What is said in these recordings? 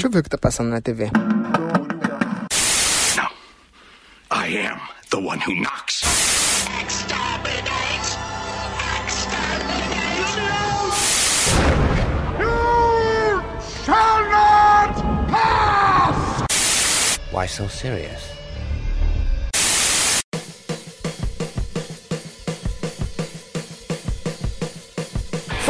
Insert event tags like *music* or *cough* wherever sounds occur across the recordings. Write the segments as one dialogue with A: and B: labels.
A: Deixa eu ver o que tá passando na TV.
B: No. I am the one who knocks.
C: Exterminate! Exterminate!
D: You shall not pass!
E: Why so serious?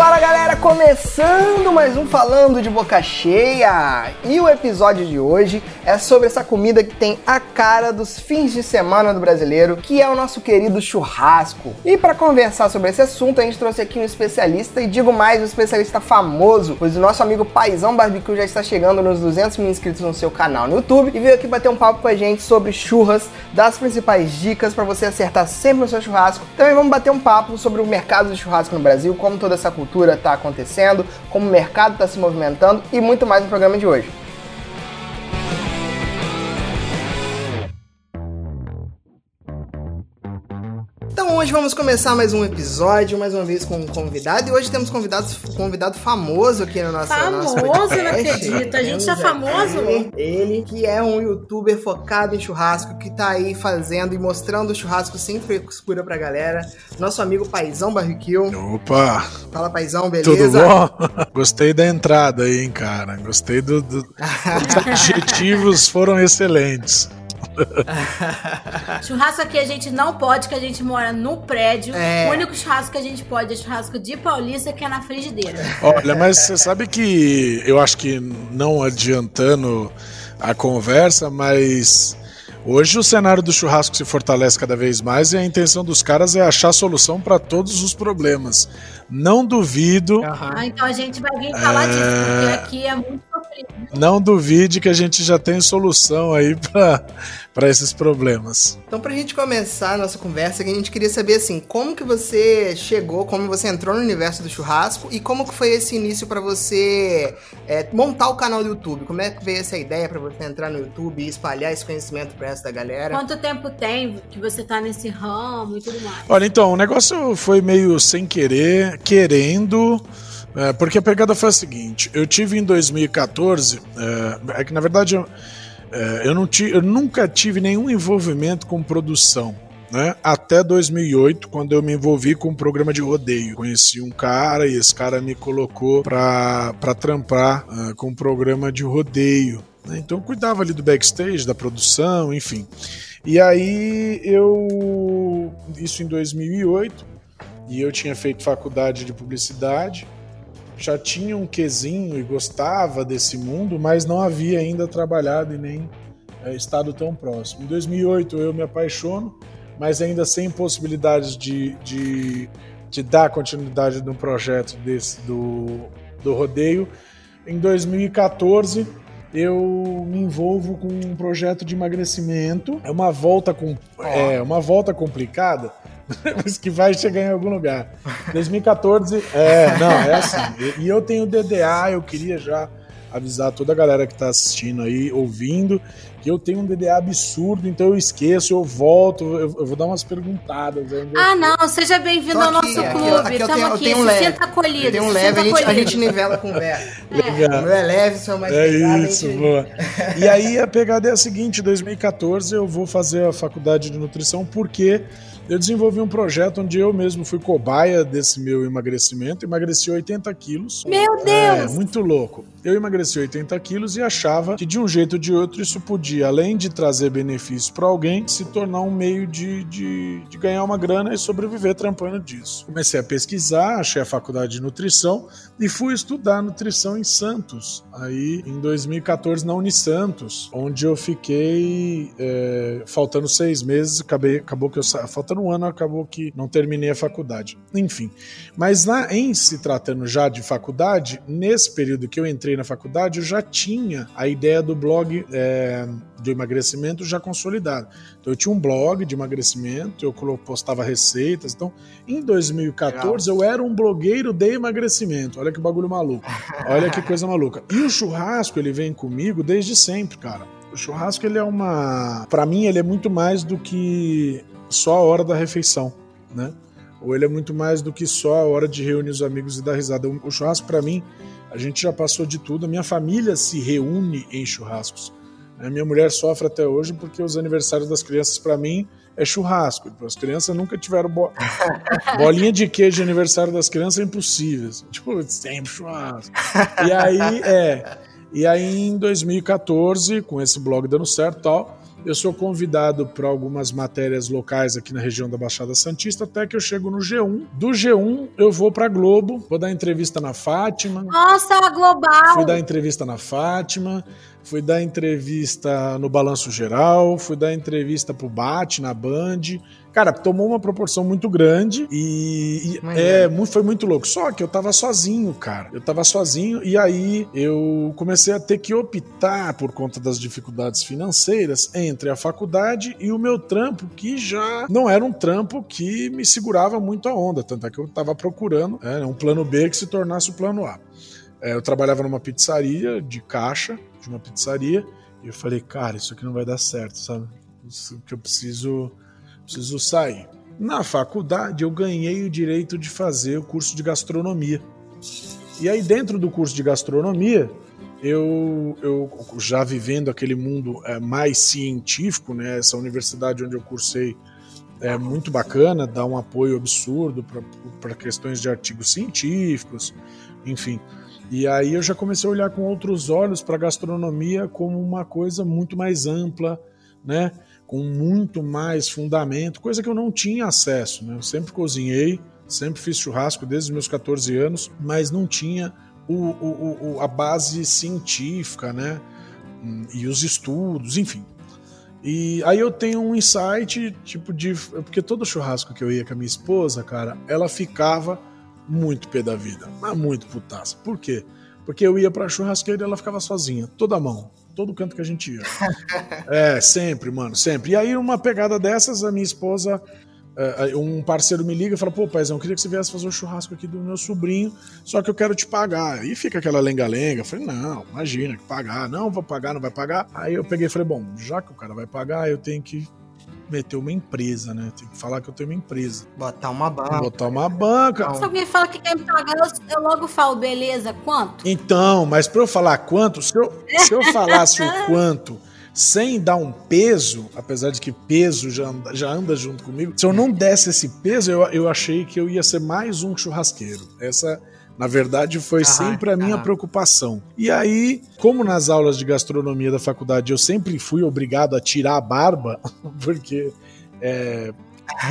A: Fala galera, começando mais um Falando de Boca Cheia! E o episódio de hoje é sobre essa comida que tem a cara dos fins de semana do brasileiro, que é o nosso querido churrasco. E para conversar sobre esse assunto, a gente trouxe aqui um especialista, e digo mais, um especialista famoso, pois o nosso amigo Paizão Barbecue já está chegando nos 200 mil inscritos no seu canal no YouTube e veio aqui bater um papo com a gente sobre churras, das principais dicas para você acertar sempre no seu churrasco. Também vamos bater um papo sobre o mercado de churrasco no Brasil, como toda essa cultura está acontecendo, como o mercado está se movimentando e muito mais no programa de hoje. Hoje vamos começar mais um episódio, mais uma vez com um convidado. E hoje temos convidados, convidado famoso aqui no nosso
F: Famoso,
A: nosso podcast.
F: não acredito. A gente é famoso?
A: Ele, ele, que é um youtuber focado em churrasco, que tá aí fazendo e mostrando o churrasco sem frescura pra galera. Nosso amigo Paizão Barbecue.
G: Opa,
A: Fala Paizão, beleza?
G: tudo bom? *laughs* Gostei da entrada aí, hein, cara. Gostei do, do... *laughs* Os adjetivos foram excelentes. *laughs*
F: Churrasco aqui a gente não pode, que a gente mora no prédio.
A: É.
F: O único churrasco que a gente pode é churrasco de Paulista, que é na frigideira.
G: Olha, mas você sabe que eu acho que não adiantando a conversa, mas hoje o cenário do churrasco se fortalece cada vez mais e a intenção dos caras é achar solução para todos os problemas. Não duvido.
F: Ah, então a gente vai vir falar disso,
G: É.
F: porque aqui é muito.
G: Não duvide que a gente já tem solução aí para esses problemas.
A: Então, pra gente começar a nossa conversa, que a gente queria saber assim, como que você chegou, como você entrou no universo do churrasco e como que foi esse início pra você é, montar o canal do YouTube? Como é que veio essa ideia pra você entrar no YouTube e espalhar esse conhecimento resto da galera?
F: Quanto tempo tem que você tá nesse ramo e tudo mais?
G: Olha, então, o negócio foi meio sem querer, querendo. É, porque a pegada foi a seguinte: eu tive em 2014. É, é que na verdade eu, é, eu, não ti, eu nunca tive nenhum envolvimento com produção. Né? Até 2008, quando eu me envolvi com um programa de rodeio. Conheci um cara e esse cara me colocou pra trampar ah, com um programa de rodeio. né? Então eu cuidava ali do backstage, da produção, enfim. E aí eu. Isso em 2008, e eu tinha feito faculdade de publicidade, já tinha um quesinho e gostava desse mundo, mas não havia ainda trabalhado e nem eh, estado tão próximo. Em 2008 eu me apaixono, mas ainda sem possibilidades de, de, de dar continuidade no projeto desse do, do rodeio. Em 2014 eu me envolvo com um projeto de emagrecimento. É uma volta com é uma volta complicada, mas que vai chegar em algum lugar. 2014, é, não, é assim. E, eu tenho DDA, eu queria já avisar toda a galera que tá assistindo aí, ouvindo, que eu tenho um DDA absurdo, então eu esqueço, eu volto, eu, eu vou dar umas perguntadas. aí,
F: Ah, não, seja bem-vindo ao
A: aqui,
F: nosso
A: aqui,
F: clube.
A: aqui eu
F: Estamos
A: tenho- eu
F: aqui,
A: tenho um leve.
F: sinta acolhido.
A: Eu tenho um leve, a gente, a gente nivela a conversa.
G: Legal.
A: O meu é leve, o seu é mais
G: É
A: pesado,
G: isso,
A: gente-
G: boa. E aí a *laughs* pegada é a seguinte: em 2014 eu vou fazer a faculdade de nutrição porque eu desenvolvi um projeto onde eu mesmo fui cobaia desse meu emagrecimento, emagreci 80 quilos.
F: Meu
G: É,
F: Deus!
G: muito louco. Eu emagreci 80 quilos e achava que de um jeito ou de outro isso podia, além de trazer benefícios para alguém, se tornar um meio de, de, de ganhar uma grana e sobreviver trampando disso. Comecei a pesquisar, achei a faculdade de nutrição e fui estudar nutrição em Santos, aí em 2014 na Unisantos, onde eu fiquei é, faltando seis meses, acabei, acabou que eu faltando um ano, acabou que não terminei a faculdade. Enfim, mas na, em se tratando já de faculdade, nesse período que eu entrei na faculdade, eu já tinha a ideia do blog é, de emagrecimento já consolidado. Então eu tinha um blog de emagrecimento, eu postava receitas. Então, em 2014, eu era um blogueiro de emagrecimento. Olha que bagulho maluco. Olha que coisa maluca. E o churrasco, ele vem comigo desde sempre, cara. O churrasco, ele é uma. Pra mim, ele é muito mais do que só a hora da refeição, né? ou ele é muito mais do que só a hora de reunir os amigos e dar risada. O churrasco, para mim, a gente já passou de tudo. A minha família se reúne em churrascos. A minha mulher sofre até hoje porque os aniversários das crianças, para mim, é churrasco. As crianças nunca tiveram bo... *laughs* bolinha de queijo de aniversário das crianças é impossível. Tipo, sempre churrasco. E aí, é. E aí, em 2014, com esse blog dando certo e tal, eu sou convidado para algumas matérias locais aqui na região da Baixada Santista, até que eu chego no G1. Do G1, eu vou para Globo, vou dar entrevista na Fátima.
F: Nossa, a Global!
G: Fui dar entrevista na Fátima, fui dar entrevista no Balanço Geral, fui dar entrevista pro Bate na Band. Cara, tomou uma proporção muito grande e, e é, muito, foi muito louco. Só que eu tava sozinho, cara. Eu tava sozinho e aí eu comecei a ter que optar por conta das dificuldades financeiras entre a faculdade e o meu trampo, que já não era um trampo que me segurava muito a onda. Tanto é que eu tava procurando é, um plano B que se tornasse o plano A. É, eu trabalhava numa pizzaria de caixa, de uma pizzaria, e eu falei, cara, isso aqui não vai dar certo, sabe? Isso que eu preciso preciso sair. Na faculdade, eu ganhei o direito de fazer o curso de gastronomia. E aí, dentro do curso de gastronomia, eu, eu já vivendo aquele mundo é, mais científico, né? Essa universidade onde eu cursei é muito bacana, dá um apoio absurdo para questões de artigos científicos, enfim. E aí eu já comecei a olhar com outros olhos para a gastronomia como uma coisa muito mais ampla, né? Com muito mais fundamento, coisa que eu não tinha acesso. Né? Eu sempre cozinhei, sempre fiz churrasco desde os meus 14 anos, mas não tinha o, o, o, a base científica, né? E os estudos, enfim. E aí eu tenho um insight, tipo, de. Porque todo churrasco que eu ia com a minha esposa, cara, ela ficava muito pé da vida, mas muito putaça. Por quê? Porque eu ia pra churrasqueira e ela ficava sozinha, toda mão todo canto que a gente ia. *laughs* é, sempre, mano, sempre. E aí, uma pegada dessas, a minha esposa, é, um parceiro me liga e fala: pô, paizão, eu queria que você viesse fazer o um churrasco aqui do meu sobrinho, só que eu quero te pagar. E fica aquela lenga-lenga. Eu falei: não, imagina, que pagar. Não, vou pagar, não vai pagar. Aí eu peguei e falei: bom, já que o cara vai pagar, eu tenho que meter uma empresa, né? Tem que falar que eu tenho uma empresa.
A: Botar uma banca.
G: Botar uma banca.
F: Se alguém fala que quer me pagar, eu, eu logo falo, beleza, quanto?
G: Então, mas para eu falar quanto, se eu, se eu falasse o quanto sem dar um peso, apesar de que peso já anda, já anda junto comigo, se eu não desse esse peso, eu, eu achei que eu ia ser mais um churrasqueiro. Essa na verdade, foi sempre a minha preocupação. E aí, como nas aulas de gastronomia da faculdade eu sempre fui obrigado a tirar a barba, *laughs* porque é,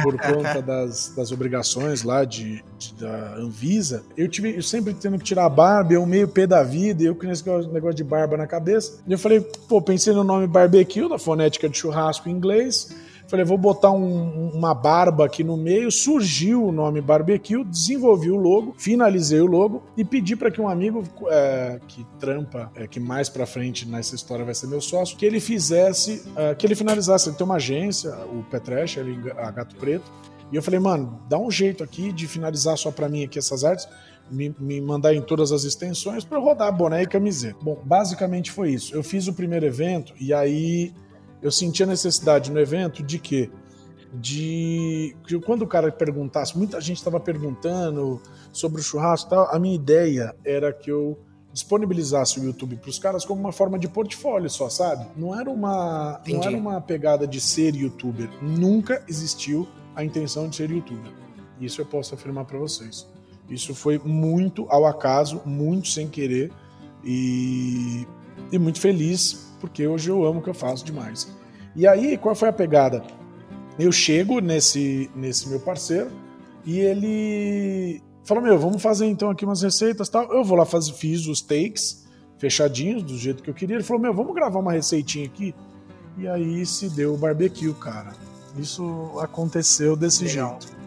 G: por conta das, das obrigações lá de, de, da Anvisa, eu tive eu sempre tendo que tirar a barba, eu meio pé da vida, eu com esse negócio de barba na cabeça. E eu falei, pô, pensei no nome barbecue, da fonética de churrasco em inglês. Falei, vou botar um, uma barba aqui no meio. Surgiu o nome Barbecue, desenvolvi o logo, finalizei o logo e pedi para que um amigo é, que trampa, é, que mais para frente nessa história vai ser meu sócio, que ele fizesse, é, que ele finalizasse. Ele tem uma agência, o Petresh, ele, a Gato Preto. E eu falei, mano, dá um jeito aqui de finalizar só para mim aqui essas artes. Me, me, mandar em todas as extensões para rodar boné e camiseta. Bom, basicamente foi isso. Eu fiz o primeiro evento e aí eu senti a necessidade no evento de quê? De que quando o cara perguntasse, muita gente estava perguntando sobre o churrasco e tal, a minha ideia era que eu disponibilizasse o YouTube para os caras como uma forma de portfólio só, sabe? Não era uma não era uma pegada de ser youtuber. Nunca existiu a intenção de ser youtuber. Isso eu posso afirmar para vocês. Isso foi muito ao acaso, muito sem querer e, e muito feliz porque hoje eu amo o que eu faço demais. E aí, qual foi a pegada? Eu chego nesse, nesse meu parceiro e ele falou: Meu, vamos fazer então aqui umas receitas tal. Eu vou lá, faz, fiz os takes fechadinhos, do jeito que eu queria. Ele falou: Meu, vamos gravar uma receitinha aqui. E aí se deu o barbecue, cara. Isso aconteceu desse Legal. jeito.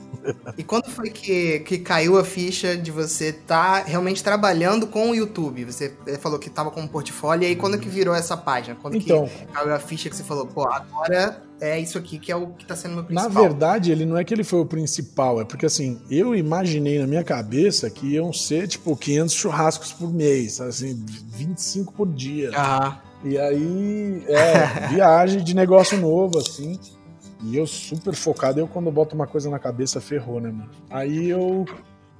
A: E quando foi que, que caiu a ficha de você estar tá realmente trabalhando com o YouTube? Você falou que estava com um portfólio, e aí quando que virou essa página? Quando então, que caiu a ficha que você falou, pô, agora é isso aqui que é o que está sendo meu principal?
G: Na verdade, ele não é que ele foi o principal, é porque assim, eu imaginei na minha cabeça que iam ser tipo 500 churrascos por mês, assim, 25 por dia.
A: Ah.
G: E aí, é, viagem de negócio novo, assim. E eu super focado, eu quando boto uma coisa na cabeça, ferrou, né, mano? Aí eu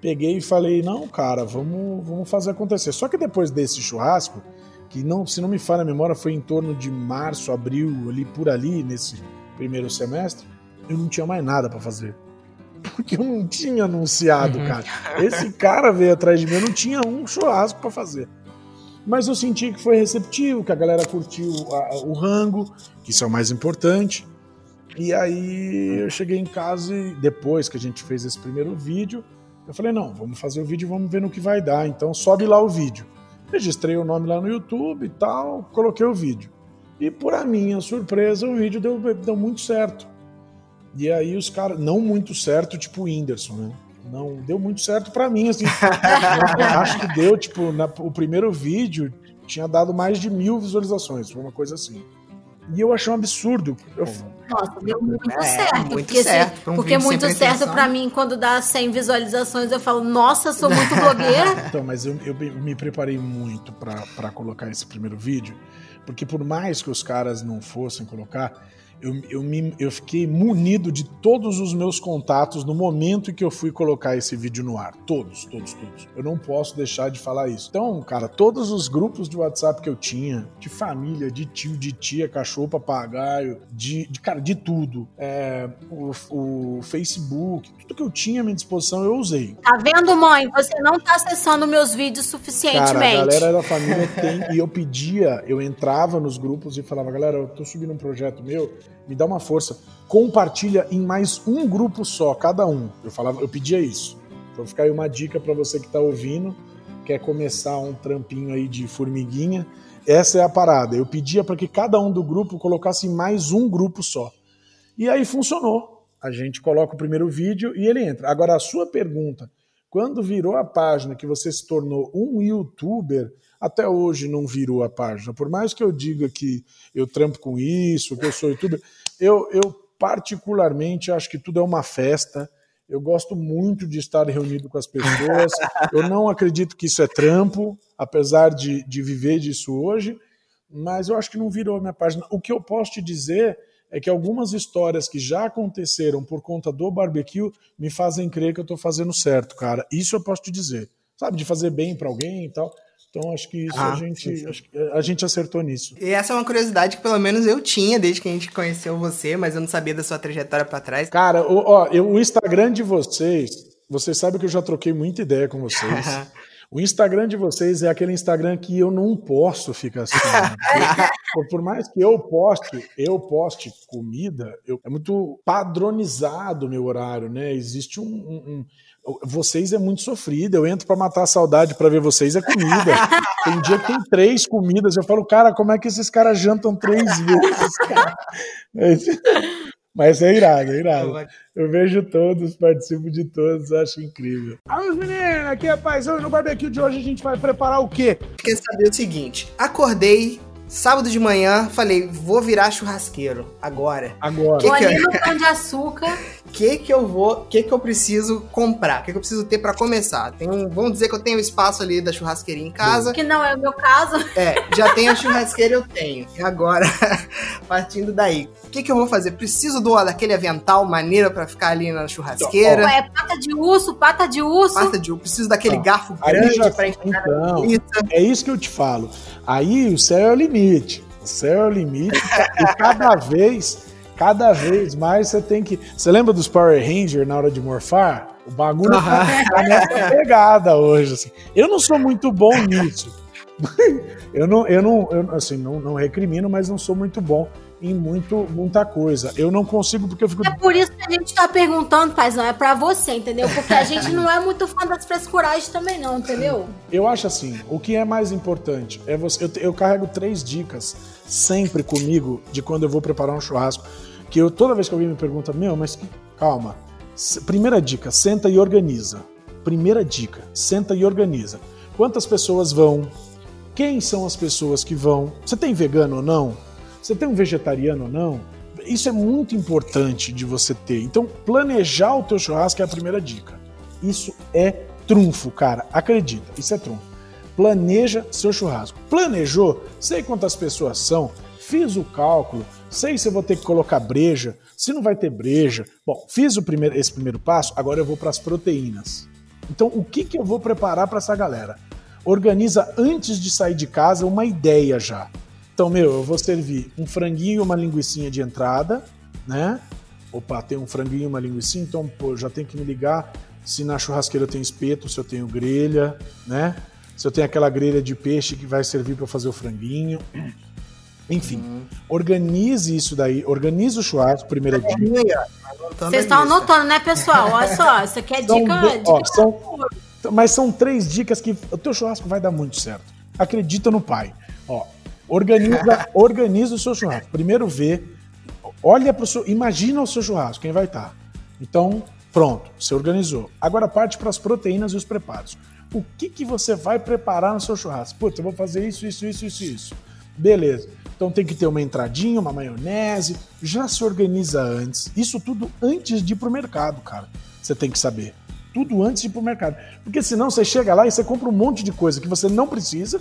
G: peguei e falei, não, cara, vamos, vamos fazer acontecer. Só que depois desse churrasco, que não, se não me falha a memória, foi em torno de março, abril, ali por ali, nesse primeiro semestre, eu não tinha mais nada para fazer. *laughs* Porque eu não tinha anunciado, uhum. cara. Esse cara veio atrás de mim, eu não tinha um churrasco para fazer. Mas eu senti que foi receptivo, que a galera curtiu a, o rango, que isso é o mais importante. E aí eu cheguei em casa e depois que a gente fez esse primeiro vídeo, eu falei, não, vamos fazer o vídeo, vamos ver no que vai dar. Então sobe lá o vídeo. Registrei o nome lá no YouTube e tal, coloquei o vídeo. E por a minha surpresa, o vídeo deu, deu muito certo. E aí os caras, não muito certo, tipo o Whindersson, né? Não, deu muito certo para mim, assim. *laughs* acho que deu, tipo, na, o primeiro vídeo tinha dado mais de mil visualizações, foi uma coisa assim. E eu achei um absurdo. Eu...
F: Nossa, deu muito é, certo. Muito porque certo, se, um porque muito certo para mim, quando dá 100 visualizações, eu falo, nossa, sou muito blogueira. *laughs*
G: então, mas eu, eu me preparei muito para colocar esse primeiro vídeo, porque por mais que os caras não fossem colocar, eu, eu, me, eu fiquei munido de todos os meus contatos no momento em que eu fui colocar esse vídeo no ar. Todos, todos, todos. Eu não posso deixar de falar isso. Então, cara, todos os grupos de WhatsApp que eu tinha, de família, de tio, de tia, cachorro, papagaio, de, de cara, de tudo. É, o, o, Facebook, tudo que eu tinha à minha disposição, eu usei.
F: Tá vendo, mãe? Você não tá acessando meus vídeos suficientemente. Cara,
G: a galera da família tem. e eu pedia, eu entrava nos grupos e falava, galera, eu tô subindo um projeto meu me dá uma força. Compartilha em mais um grupo só, cada um. Eu falava, eu pedia isso. Então fica aí uma dica para você que está ouvindo, quer começar um trampinho aí de formiguinha. Essa é a parada. Eu pedia para que cada um do grupo colocasse mais um grupo só. E aí funcionou. A gente coloca o primeiro vídeo e ele entra. Agora a sua pergunta, quando virou a página que você se tornou um youtuber, até hoje não virou a página. Por mais que eu diga que eu trampo com isso, que eu sou youtuber, eu, eu particularmente acho que tudo é uma festa. Eu gosto muito de estar reunido com as pessoas. *laughs* Eu não acredito que isso é trampo, apesar de, de viver disso hoje, mas eu acho que não virou a minha página. O que eu posso te dizer é que algumas histórias que já aconteceram por conta do barbecue me fazem crer que eu estou fazendo certo, cara. Isso eu posso te dizer. Sabe, de fazer bem para alguém e tal. Então acho que isso ah, a, gente, a gente acertou nisso.
A: E essa é uma curiosidade que pelo menos eu tinha desde que a gente conheceu você, mas eu não sabia da sua trajetória para trás.
G: Cara, o, ó, eu, o Instagram de vocês, vocês sabem que eu já troquei muita ideia com vocês. *laughs* O Instagram de vocês é aquele Instagram que eu não posso ficar assim. Né? *laughs* por, por, mais que eu poste, eu poste comida, eu, é muito padronizado o meu horário, né? Existe um, um, um vocês é muito sofrido. Eu entro para matar a saudade para ver vocês é comida. *laughs* Tem dia que tem três comidas. Eu falo, cara, como é que esses caras jantam três vezes? Cara? Mas é irado, é irado. Eu vejo todos, participo de todos, acho incrível. Alô, meninos, aqui é Paizão e no barbecue de hoje a gente vai preparar o quê?
A: Quer saber o seguinte: acordei sábado de manhã, falei, vou virar churrasqueiro agora.
G: Agora.
F: Que que eu... pão de açúcar. *laughs*
A: que que eu vou, que que eu preciso comprar? O que que eu preciso ter para começar? Tem um, vamos dizer que eu tenho espaço ali da churrasqueirinha em casa.
F: Que não é o meu caso.
A: É, já tenho a churrasqueira, eu tenho. E agora, *laughs* partindo daí, o que que eu vou fazer? Preciso do daquele avental maneiro para ficar ali na churrasqueira.
F: É pata de urso, pata de urso.
A: Pata de urso, preciso daquele então, garfo grande para enfiar
G: então, É isso que eu te falo. Aí o céu é o limite. O céu é o limite e cada vez Cada vez mais você tem que. Você lembra dos Power Rangers na hora de morfar? O bagulho uhum. tá nessa pegada hoje. Assim. Eu não sou muito bom nisso. *laughs* eu não, eu não, eu, assim, não, não recrimino, mas não sou muito bom em muito, muita coisa. Eu não consigo porque eu fico.
F: É por isso que a gente tá perguntando, paizão, é pra você, entendeu? Porque a gente não é muito fã das frescuragens também, não, entendeu?
G: Eu acho assim, o que é mais importante é você. Eu, eu carrego três dicas sempre comigo de quando eu vou preparar um churrasco. Que eu, toda vez que alguém me pergunta, meu, mas calma. Primeira dica, senta e organiza. Primeira dica, senta e organiza. Quantas pessoas vão? Quem são as pessoas que vão? Você tem vegano ou não? Você tem um vegetariano ou não? Isso é muito importante de você ter. Então, planejar o teu churrasco é a primeira dica. Isso é trunfo, cara. Acredita, isso é trunfo. Planeja seu churrasco. Planejou? Sei quantas pessoas são fiz o cálculo, sei se eu vou ter que colocar breja, se não vai ter breja. Bom, fiz o primeiro, esse primeiro passo, agora eu vou para as proteínas. Então, o que, que eu vou preparar para essa galera? Organiza antes de sair de casa uma ideia já. Então, meu, eu vou servir um franguinho e uma linguiçinha de entrada, né? Opa, tem um franguinho e uma linguiçinha, então, pô, já tem que me ligar se na churrasqueira tem espeto, se eu tenho grelha, né? Se eu tenho aquela grelha de peixe que vai servir para fazer o franguinho. Enfim, uhum. organize isso daí, organize o churrasco, primeira dica.
F: Vocês estão anotando, né, pessoal? Olha só, isso aqui é são dica. De, ó,
G: são, mas são três dicas que o teu churrasco vai dar muito certo. Acredita no pai. Ó, organiza, *laughs* organiza o seu churrasco. Primeiro vê, olha para o seu, imagina o seu churrasco, quem vai estar. Tá. Então, pronto, você organizou. Agora parte para as proteínas e os preparos. O que, que você vai preparar no seu churrasco? Putz, eu vou fazer isso, isso, isso, isso, isso. Beleza. Então tem que ter uma entradinha, uma maionese, já se organiza antes. Isso tudo antes de ir pro mercado, cara. Você tem que saber. Tudo antes de ir pro mercado. Porque senão você chega lá e você compra um monte de coisa que você não precisa.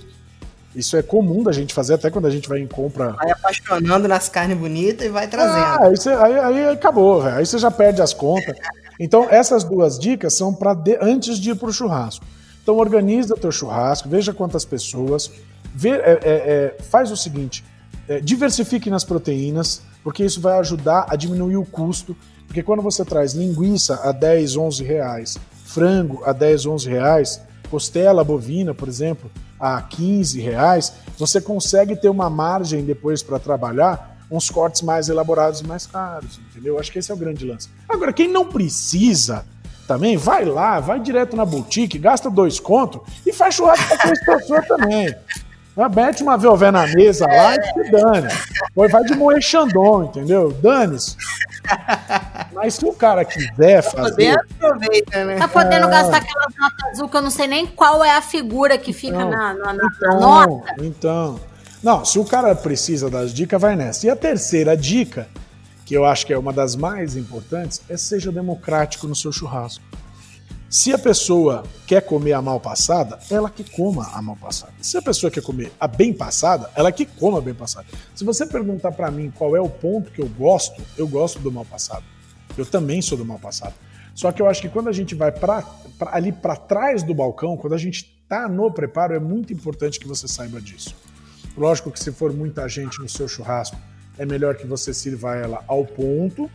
G: Isso é comum da gente fazer até quando a gente vai em compra.
A: Vai apaixonando nas carnes bonitas e vai trazendo.
G: Ah, aí, você, aí, aí acabou, véio. aí você já perde as contas. *laughs* Então, essas duas dicas são para antes de ir pro churrasco. Então, organiza teu churrasco, veja quantas pessoas. Vê, é, é, é, faz o seguinte: é, diversifique nas proteínas, porque isso vai ajudar a diminuir o custo. Porque quando você traz linguiça a 10, 11 reais, frango a 10, 11 reais, costela bovina, por exemplo, a 15 reais, você consegue ter uma margem depois para trabalhar uns cortes mais elaborados e mais caros, entendeu? Acho que esse é o grande lance. Agora, quem não precisa também, vai lá, vai direto na boutique, gasta dois contos e faz churrasco para três pessoas também. Mete uma velvé na mesa lá e se dane. Vai de moer Xandão, entendeu? Dane-se. Mas se o cara quiser fazer.
F: Aproveita, né? Tá podendo é... gastar aquela nota azul que eu não sei nem qual é a figura que fica então, na, na, na,
G: então,
F: nota.
G: Então. Não, se o cara precisa das dicas, vai nessa. E a terceira dica, que eu acho que é uma das mais importantes, é seja democrático no seu churrasco. Se a pessoa quer comer a mal passada, ela que coma a mal passada. Se a pessoa quer comer a bem passada, ela que coma a bem passada. Se você perguntar para mim qual é o ponto que eu gosto, eu gosto do mal passado. Eu também sou do mal passado. Só que eu acho que quando a gente vai pra, pra ali para trás do balcão, quando a gente tá no preparo, é muito importante que você saiba disso. Lógico que se for muita gente no seu churrasco, é melhor que você sirva ela ao ponto,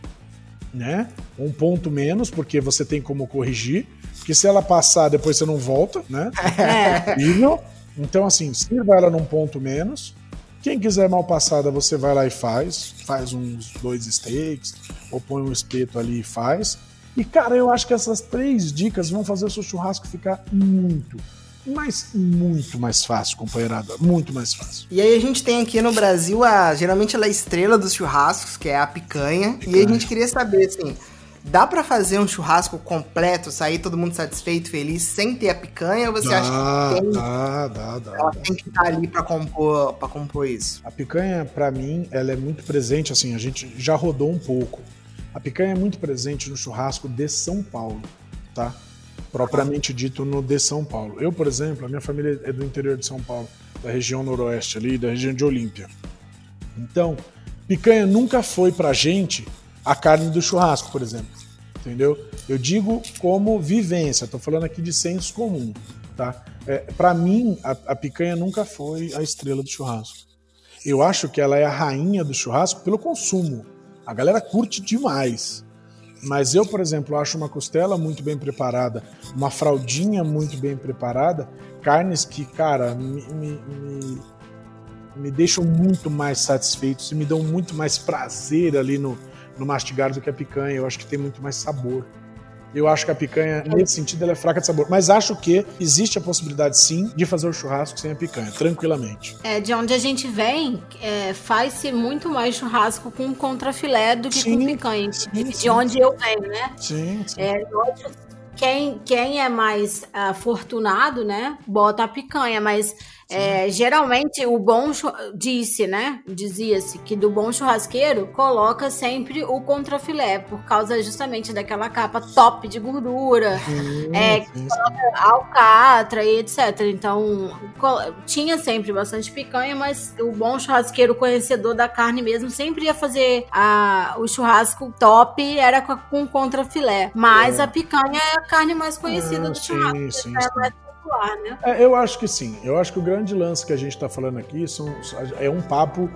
G: né? Um ponto menos, porque você tem como corrigir. Porque se ela passar, depois você não volta, né? É. Então, assim, sirva ela num ponto menos. Quem quiser mal passada, você vai lá e faz. Faz uns dois steaks, ou põe um espeto ali e faz. E, cara, eu acho que essas três dicas vão fazer o seu churrasco ficar muito, mas muito mais fácil, companheirada. Muito mais fácil.
A: E aí a gente tem aqui no Brasil a. Geralmente ela é a estrela dos churrascos, que é a picanha. picanha. E a gente queria saber, assim Dá para fazer um churrasco completo, sair todo mundo satisfeito, feliz, sem ter a picanha? Ou você dá, acha que tem,
G: dá, dá, dá,
A: ela dá. tem que estar tá ali para compor, pra compor isso?
G: A picanha, para mim, ela é muito presente, assim, a gente já rodou um pouco. A picanha é muito presente no churrasco de São Paulo, tá? Propriamente dito no de São Paulo. Eu, por exemplo, a minha família é do interior de São Paulo, da região noroeste ali, da região de Olímpia. Então, picanha nunca foi pra gente a carne do churrasco, por exemplo. Entendeu? Eu digo como vivência, estou falando aqui de senso comum. Tá? É, Para mim, a, a picanha nunca foi a estrela do churrasco. Eu acho que ela é a rainha do churrasco pelo consumo. A galera curte demais. Mas eu, por exemplo, acho uma costela muito bem preparada, uma fraldinha muito bem preparada, carnes que, cara, me, me, me, me deixam muito mais satisfeitos e me dão muito mais prazer ali no, no mastigar do que a picanha. Eu acho que tem muito mais sabor. Eu acho que a picanha, nesse sentido, ela é fraca de sabor. Mas acho que existe a possibilidade, sim, de fazer o churrasco sem a picanha, tranquilamente.
F: É, de onde a gente vem, é, faz-se muito mais churrasco com contrafilé do que
G: sim,
F: com picanha.
G: Sim,
F: de
G: sim.
F: onde eu venho, né?
G: Sim, sim.
F: É, quem, quem é mais uh, afortunado, né, bota a picanha, mas é, geralmente o bom disse, né? Dizia-se que do bom churrasqueiro coloca sempre o contrafilé, por causa justamente daquela capa top de gordura, sim, é, sim, alcatra e etc. Então tinha sempre bastante picanha, mas o bom churrasqueiro conhecedor da carne mesmo sempre ia fazer a, o churrasco top era com, com contrafilé. Mas é. a picanha é a carne mais conhecida ah, do churrasco. Sim, é mais né?
G: É, eu acho que sim. Eu acho que o grande lance que a gente está falando aqui são, é um papo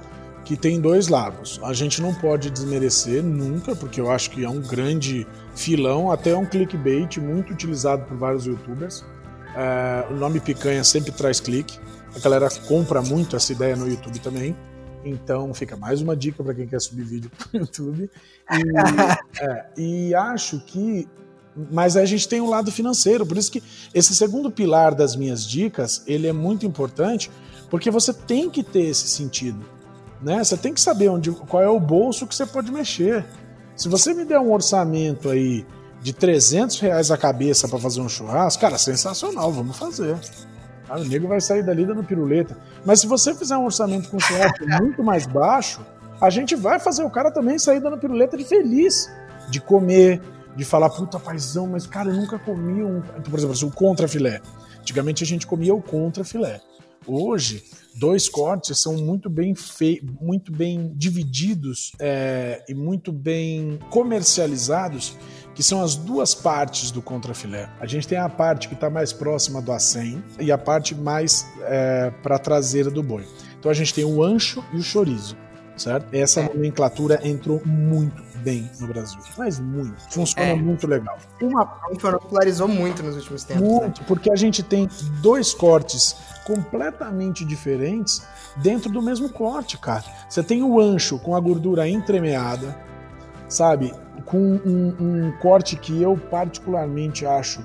G: que tem dois lados. A gente não pode desmerecer nunca, porque eu acho que é um grande filão, até um clickbait muito utilizado por vários youtubers. É, o nome picanha sempre traz clique. A galera compra muito essa ideia no YouTube também. Então fica mais uma dica para quem quer subir vídeo para o *laughs* YouTube. E, é, e acho que mas a gente tem um lado financeiro, por isso que esse segundo pilar das minhas dicas, ele é muito importante, porque você tem que ter esse sentido, né? Você tem que saber onde, qual é o bolso que você pode mexer. Se você me der um orçamento aí de 300 reais a cabeça para fazer um churrasco, cara, sensacional, vamos fazer. Ah, o nego vai sair dali dando piruleta. Mas se você fizer um orçamento com churrasco *laughs* muito mais baixo, a gente vai fazer o cara também sair dando piruleta de feliz, de comer, de falar, puta paizão, mas cara, eu nunca comi um. Por exemplo, o contra filé. Antigamente a gente comia o contra filé. Hoje, dois cortes são muito bem feitos, muito bem divididos é, e muito bem comercializados, que são as duas partes do contrafilé. A gente tem a parte que está mais próxima do acém e a parte mais é, para a traseira do boi. Então a gente tem o ancho e o chorizo certo? Essa é. nomenclatura entrou muito bem no Brasil, mas muito. Funciona é. muito legal.
A: Uma popularizou muito nos últimos tempos.
G: Muito, né? porque a gente tem dois cortes completamente diferentes dentro do mesmo corte, cara. Você tem o ancho com a gordura entremeada, sabe? Com um, um corte que eu particularmente acho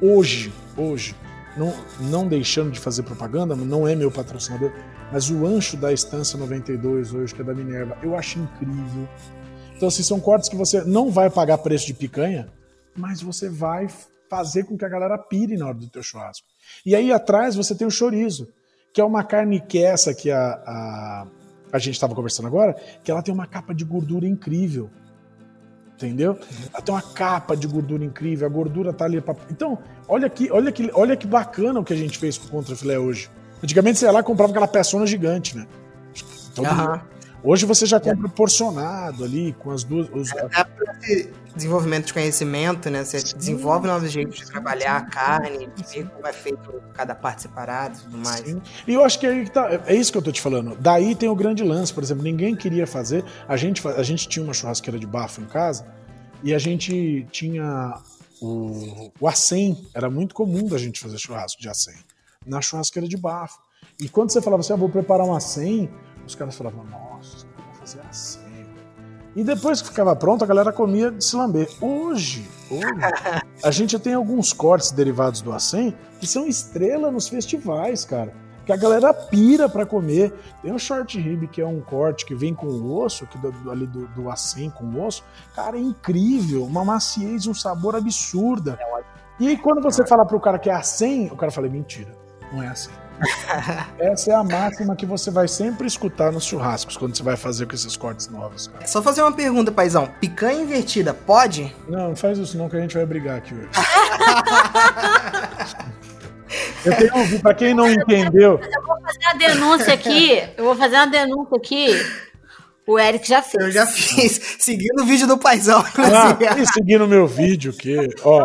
G: hoje, hoje, não, não deixando de fazer propaganda, não é meu patrocinador, mas o ancho da Estância 92 hoje, que é da Minerva, eu acho incrível. Então, assim, são cortes que você não vai pagar preço de picanha, mas você vai fazer com que a galera pire na hora do teu churrasco. E aí atrás você tem o chorizo, que é uma carne que essa que a, a, a gente estava conversando agora, que ela tem uma capa de gordura incrível. Entendeu? Ela tem uma capa de gordura incrível, a gordura tá ali pra... Então, olha que, olha que, olha que bacana o que a gente fez com o contrafilé hoje. Antigamente você ia lá e comprava aquela peçona gigante, né? Então, Hoje você já compra porcionado ali, com as duas. Os... É,
A: esse desenvolvimento de conhecimento, né? Você Sim. desenvolve novos jeitos de trabalhar a carne, de ver como é feito cada parte separada e tudo mais. Sim.
G: E eu acho que aí tá, é isso que eu tô te falando. Daí tem o grande lance, por exemplo, ninguém queria fazer. A gente, a gente tinha uma churrasqueira de bafo em casa e a gente tinha o, o acém. Era muito comum da gente fazer churrasco de acém na churrasqueira de bafo. E quando você falava assim, ah, vou preparar uma 100, os caras falavam, nossa, vou fazer a 100. E depois que ficava pronto, a galera comia de se lamber. Hoje, hoje, *laughs* a gente tem alguns cortes derivados do acém que são estrela nos festivais, cara. Que a galera pira para comer. Tem o short rib, que é um corte que vem com o osso, que do, ali do, do acém com o osso. Cara, é incrível. Uma maciez, um sabor absurda. E aí, quando você fala pro cara que é acém, o cara fala, é mentira. Não é assim. *laughs* Essa é a máxima que você vai sempre escutar nos churrascos quando você vai fazer com esses cortes novos. Cara.
A: Só fazer uma pergunta, paizão. Picanha invertida, pode?
G: Não, não faz isso não que a gente vai brigar aqui hoje. *laughs* Eu tenho, pra quem não entendeu.
F: Eu vou fazer a denúncia aqui. Eu vou fazer uma denúncia aqui. O Eric já fez.
A: Eu já fiz. Seguindo o vídeo do paizão.
G: Ah, e seguindo o meu vídeo, que, ó.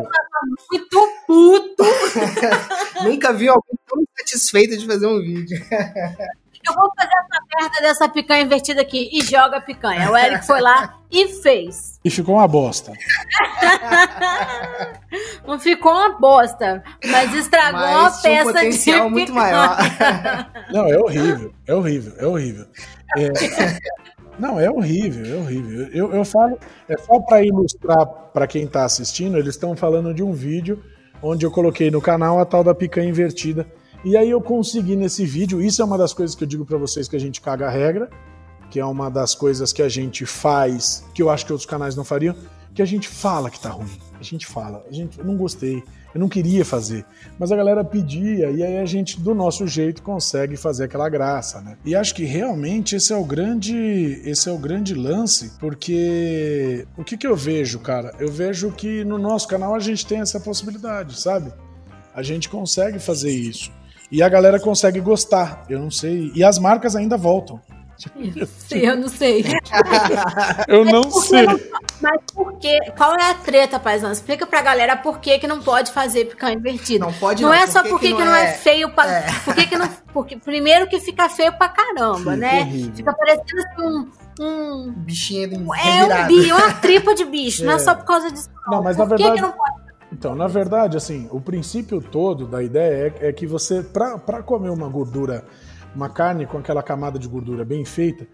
F: Muito puto. *laughs*
A: Nunca vi alguém tão satisfeito de fazer um vídeo.
F: Eu vou fazer essa merda dessa picanha invertida aqui e joga a picanha. O Eric foi lá e fez.
G: E ficou uma bosta. *laughs*
F: Não ficou uma bosta, mas estragou mas
A: uma
F: peça
A: um potencial
F: de
A: muito maior. *laughs*
G: Não, é horrível, é horrível, é horrível. É, não, é horrível, é horrível. Eu, eu falo, é só para ilustrar para quem está assistindo, eles estão falando de um vídeo onde eu coloquei no canal a tal da picanha invertida. E aí eu consegui nesse vídeo, isso é uma das coisas que eu digo para vocês que a gente caga a regra, que é uma das coisas que a gente faz, que eu acho que outros canais não fariam, que a gente fala que tá ruim. A gente fala, a gente, não gostei, eu não queria fazer, mas a galera pedia e aí a gente do nosso jeito consegue fazer aquela graça, né? E acho que realmente esse é o grande, esse é o grande lance, porque o que que eu vejo, cara? Eu vejo que no nosso canal a gente tem essa possibilidade, sabe? A gente consegue fazer isso. E a galera consegue gostar, eu não sei. E as marcas ainda voltam.
F: Sim, eu não sei.
G: Eu não
F: Porque
G: sei.
F: não- mas por quê? Qual é a treta, paizão? Explica pra galera por que, que não pode fazer picanha invertida.
A: Não pode
F: Não
A: não,
F: é só
A: por que
F: porque
A: que
F: que
A: não
F: não é,
A: é-
F: feio pra.
A: É.
F: Por que que não. Porque, primeiro que fica feio pra caramba,
G: Fica
F: né?
G: horrível.
F: Fica parecendo assim um. um
A: Bichinho de
F: é um bi, uma *laughs* tripa de bicho, não é
G: É.
F: só por causa disso.
G: Não, mas
F: por
G: na
F: que
G: verdade-
F: que não pode?
G: Então, na verdade, assim, o princípio todo da ideia é, é que você, pra comer uma gordura, uma carne com aquela camada de gordura bem feita,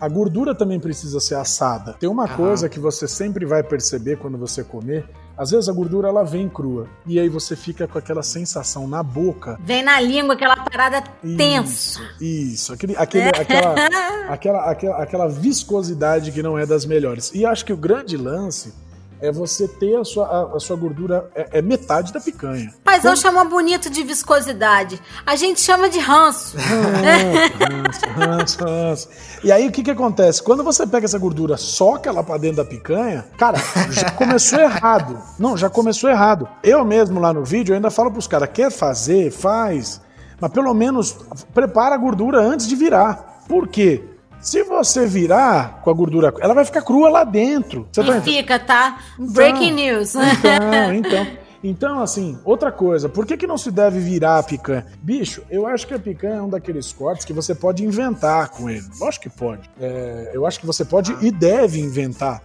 G: a gordura também precisa ser assada. Tem uma coisa que você sempre vai perceber quando você comer, às vezes a gordura ela vem crua e aí você fica com aquela sensação na boca
F: Vem na língua aquela parada tensa.
G: Isso, isso. Aquele, aquele, aquela, *laughs* aquela, aquela, aquela viscosidade que não é das melhores. E acho que o grande lance é você ter a sua, a, a sua gordura, é, é metade da picanha.
F: Paizão chama bonito de viscosidade. A gente chama de *laughs* ranço.
G: Ranço, ranço, ranço. E aí o que que acontece? Quando você pega essa gordura, soca ela pra dentro da picanha, cara, já *laughs* começou errado. Não, já começou errado. Eu mesmo lá no vídeo eu ainda falo pros caras, quer fazer, faz, mas pelo menos prepara a gordura antes de virar. Por quê? Se você virar com a gordura, ela vai ficar crua lá dentro. Você tá
F: E fica, tá? Breaking news.
G: Então, *laughs* então. Então, assim, outra coisa, por que, que não se deve virar a picanha? Bicho, eu acho que a picanha é um daqueles cortes que você pode inventar com ele. Lógico que pode. É, eu acho que você pode e deve inventar.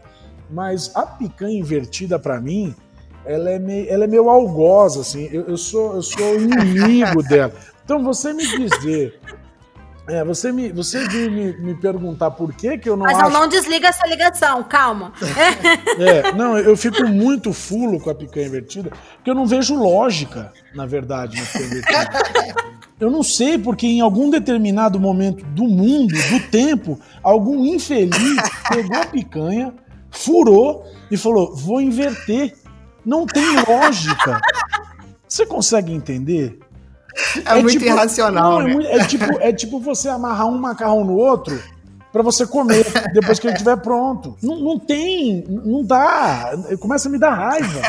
G: Mas a picanha invertida, pra mim, ela é meio, ela é meio algoz, assim. Eu, eu sou, eu sou inimigo *laughs* dela. Então, você me dizer. É, você me, você vir me, me perguntar por que, que eu não
F: Mas
G: acho.
F: não, não desliga essa ligação, calma.
G: É, não, eu fico muito fulo com a picanha invertida, porque eu não vejo lógica, na verdade, na picanha invertida. Eu não sei porque em algum determinado momento do mundo, do tempo, algum infeliz pegou a picanha, furou e falou: vou inverter. Não tem lógica. Você consegue entender?
A: É, muito irracional,
G: não, é
A: né?
G: é tipo, é tipo você amarrar um macarrão no outro pra você comer depois que ele estiver pronto. Não, não tem, não dá. Começa a me dar raiva.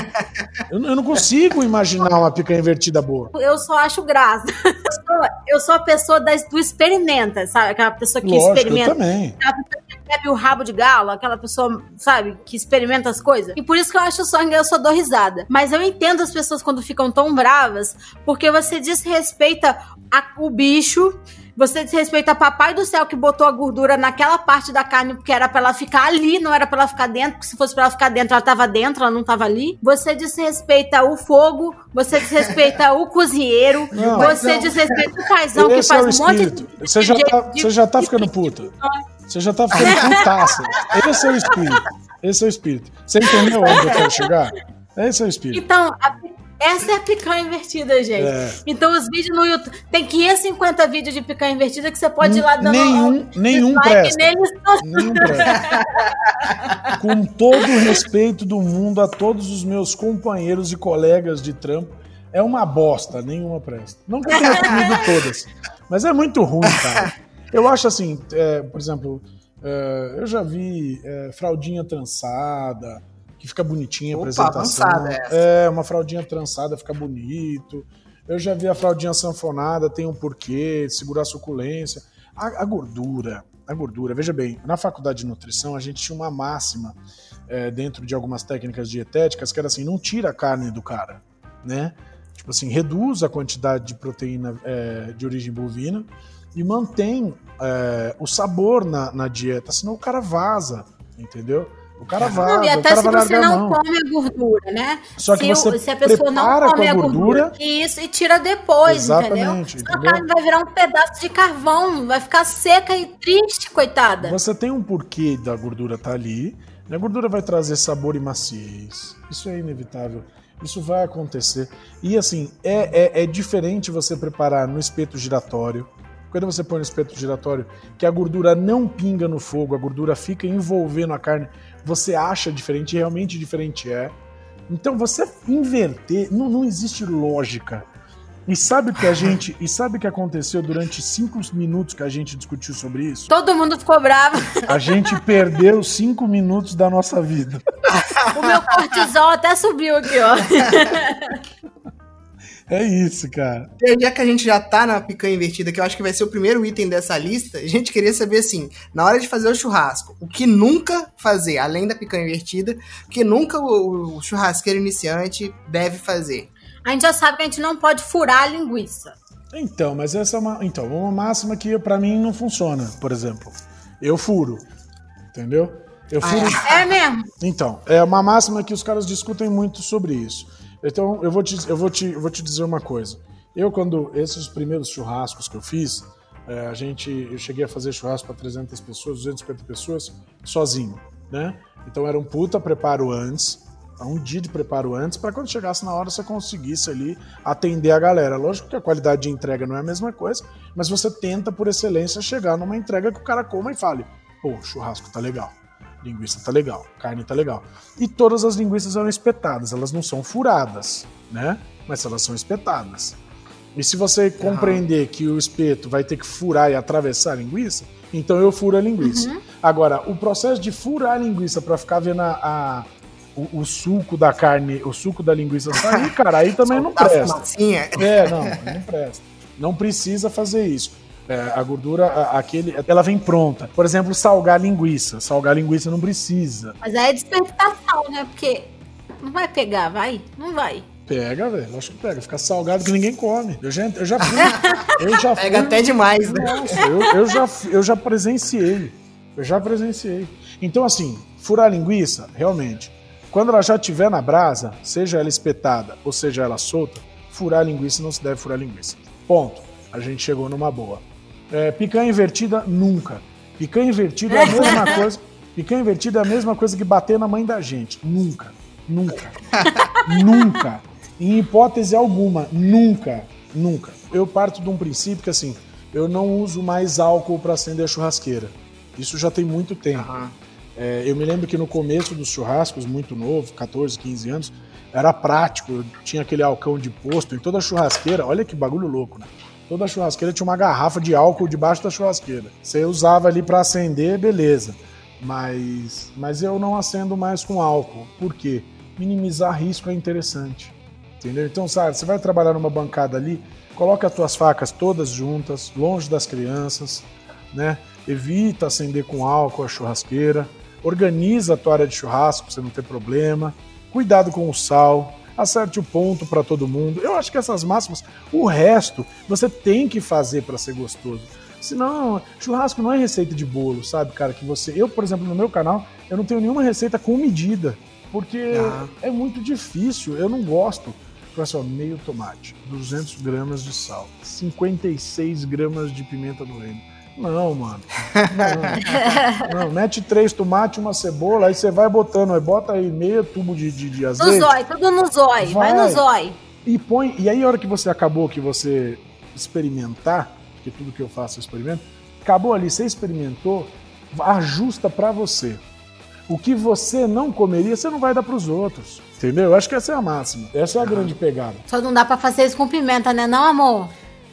G: Eu, eu não consigo imaginar uma picanha invertida boa.
F: Eu só acho graça. Eu sou- Eu sou a pessoa das, do experimenta, sabe? Aquela pessoa que
G: Lógico, eu
F: experimenta.
G: também.
F: Aquela pessoa bebe o rabo de galo, aquela pessoa, sabe, que experimenta as coisas. E por isso que eu acho só eu só dou risada. Mas eu entendo as pessoas quando ficam tão bravas, porque você desrespeita a- o bicho. Você desrespeita papai do céu que botou a gordura naquela parte da carne porque era pra ela ficar ali, não era pra ela ficar dentro, porque se fosse pra ela ficar dentro, ela tava dentro, ela não tava ali. Você desrespeita o fogo, você desrespeita o cozinheiro, *laughs*
G: Não.
F: você
A: Paizão.
F: desrespeita o paizão que
G: é o
F: faz um monte
G: espírito.
F: de.
G: Você já tá, você já tá ficando puta. Você já tá ficando putaça. Esse é o espírito. Esse é o espírito. Você entendeu onde eu quero chegar? Esse é o espírito.
F: Então, a- essa é a picanha invertida, gente.
G: É.
F: Então, os vídeos no YouTube. Tem 550 vídeos de picanha invertida que você pode ir lá dando
G: Nenhum-
F: um
G: nenhum presta.
F: neles.
G: Nenhum presta. Com todo o respeito do mundo a todos os meus companheiros e colegas de trampo, é uma bosta, nenhuma presta. Não que eu tenha comido todas, mas é muito ruim, cara. Eu acho assim, é, por exemplo, é, eu já vi é, fraldinha trançada, que fica bonitinha a
A: Opa,
G: apresentação.
A: essa.
G: É, uma fraldinha trançada fica bonito. Eu já vi a fraldinha sanfonada, tem um porquê, segurar a suculência. A, a gordura, a gordura, veja bem, na faculdade de nutrição a gente tinha uma máxima é, dentro de algumas técnicas dietéticas que era assim, não tira a carne do cara, né? Tipo assim, reduz a quantidade de proteína é, de origem bovina e mantém é, o sabor na, na dieta, senão o cara vaza, entendeu? O cara vaza,
F: Não, e até se você
G: a
F: não come a gordura, né?
G: Só que
F: se,
G: você
F: se a pessoa não come
G: com a
F: a gordura,
G: gordura-
F: isso, e tira depois,
G: Exatamente,
F: entendeu? A
G: entendeu?
F: carne vai virar um pedaço de carvão, vai ficar seca e triste, coitada.
G: Você tem um porquê da gordura estar ali. e A gordura vai trazer sabor e maciez. Isso é inevitável. Isso vai acontecer. E assim, é, é, é diferente você preparar no espeto giratório. Quando você põe no espeto giratório, que a gordura não pinga no fogo, a gordura fica envolvendo a carne, você acha diferente, realmente diferente é. Então você inverter, não, não existe lógica. E sabe que a *laughs* gente, e sabe o que aconteceu durante cinco minutos que a gente discutiu sobre isso?
F: Todo mundo ficou bravo.
G: A gente perdeu cinco minutos da nossa vida. *laughs*
F: O meu cortisol até subiu aqui, ó. *laughs*
G: É isso, cara.
A: E Já que a gente já tá na picanha invertida, que eu acho que vai ser o primeiro item dessa lista, a gente queria saber assim, na hora de fazer o churrasco, o que nunca fazer, além da picanha invertida, o que nunca o, o churrasqueiro iniciante deve fazer.
F: A gente já sabe que a gente não pode furar a linguiça.
G: Então, mas essa é uma, então, uma máxima que pra mim não funciona, por exemplo. Eu furo. Entendeu? Eu furo.
F: É mesmo?
G: Então, é uma máxima que os caras discutem muito sobre isso. Então, eu vou te, eu vou te, eu vou te dizer uma coisa. Eu, quando esses primeiros churrascos que eu fiz, é, a gente, eu cheguei a fazer churrasco para 300 pessoas, 250 pessoas, sozinho, né? Então era um puta preparo antes, um dia de preparo antes, para quando chegasse na hora você conseguisse ali atender a galera. Lógico que a qualidade de entrega não é a mesma coisa, mas você tenta, por excelência, chegar numa entrega que o cara coma e fale: pô, churrasco tá legal linguiça tá legal, carne tá legal. E todas as linguiças eram espetadas, elas não são furadas, né? Mas elas são espetadas. E se você compreender que o espeto vai ter que furar e atravessar a linguiça, então eu furo a linguiça. Agora, o processo de furar a linguiça para ficar vendo a, a- o, o suco da carne, o suco da linguiça sair, *laughs* cara, aí também não presta. É, não, não presta. Não precisa fazer isso. É, a gordura, a- aquele, ela vem pronta. Por exemplo, salgar linguiça. Salgar linguiça não precisa.
F: Mas aí é desperdiçação, né? Porque não vai pegar, vai? Não vai.
G: Pega, velho. Acho que pega. Fica salgado que ninguém come. Eu já, eu já fui. Eu já *laughs*
A: Pega
G: fui-
A: até demais, né?
G: Nossa, eu, eu já, eu já presenciei. Eu já presenciei. Então, assim, furar a linguiça, realmente, quando ela já estiver na brasa, seja ela espetada ou seja ela solta, furar a linguiça não se deve furar a linguiça. Ponto. A gente chegou numa boa. É, picanha invertida, nunca. Picanha invertida é a mesma *laughs* coisa. Picanha invertida é a mesma coisa que bater na mãe da gente. Nunca. Nunca. *laughs* nunca. Em hipótese alguma. Nunca. Nunca. Eu parto de um princípio que assim, eu não uso mais álcool para acender a churrasqueira. Isso já tem muito tempo.
A: Aham.
G: É, eu me lembro que no começo dos churrascos, muito novo, 14, 15 anos, era prático. Eu tinha aquele alcão de posto em toda a churrasqueira. Olha que bagulho louco, né? Toda churrasqueira tinha uma garrafa de álcool debaixo da churrasqueira. Você usava ali para acender, beleza. Mas, mas eu não acendo mais com álcool. Por quê? Minimizar risco é interessante. Entendeu? Então, sabe, você vai trabalhar numa bancada ali, coloca as tuas facas todas juntas, longe das crianças, né? Evita acender com álcool a churrasqueira, organiza a tua área de churrasco pra você não ter problema, cuidado com o sal, acerte o ponto para todo mundo. Eu acho que essas máximas, o resto você tem que fazer para ser gostoso. Senão, churrasco não é receita de bolo, sabe, cara? Que você, eu, por exemplo, no meu canal, eu não tenho nenhuma receita com medida, porque
A: Ah.
G: é muito difícil. Eu não gosto. Olha só, meio tomate, 200 gramas de sal, 56 gramas de pimenta do reino. Não, mano. Não, não, mete três tomates, uma cebola, aí você vai botando, aí bota aí meio tubo de, de, de
F: No
G: azeite.
F: zói, tudo no zói. Vai,
G: Vai.
F: no zói.
G: E põe. E aí, a hora que você acabou, que você experimentar, porque tudo que eu faço eu experimento, acabou ali, você experimentou, ajusta pra você. O que você não comeria, você não vai dar pros outros. Entendeu? Eu acho que essa é a máxima. Essa é a grande pegada.
F: Só não dá pra fazer isso com pimenta, né, não, amor?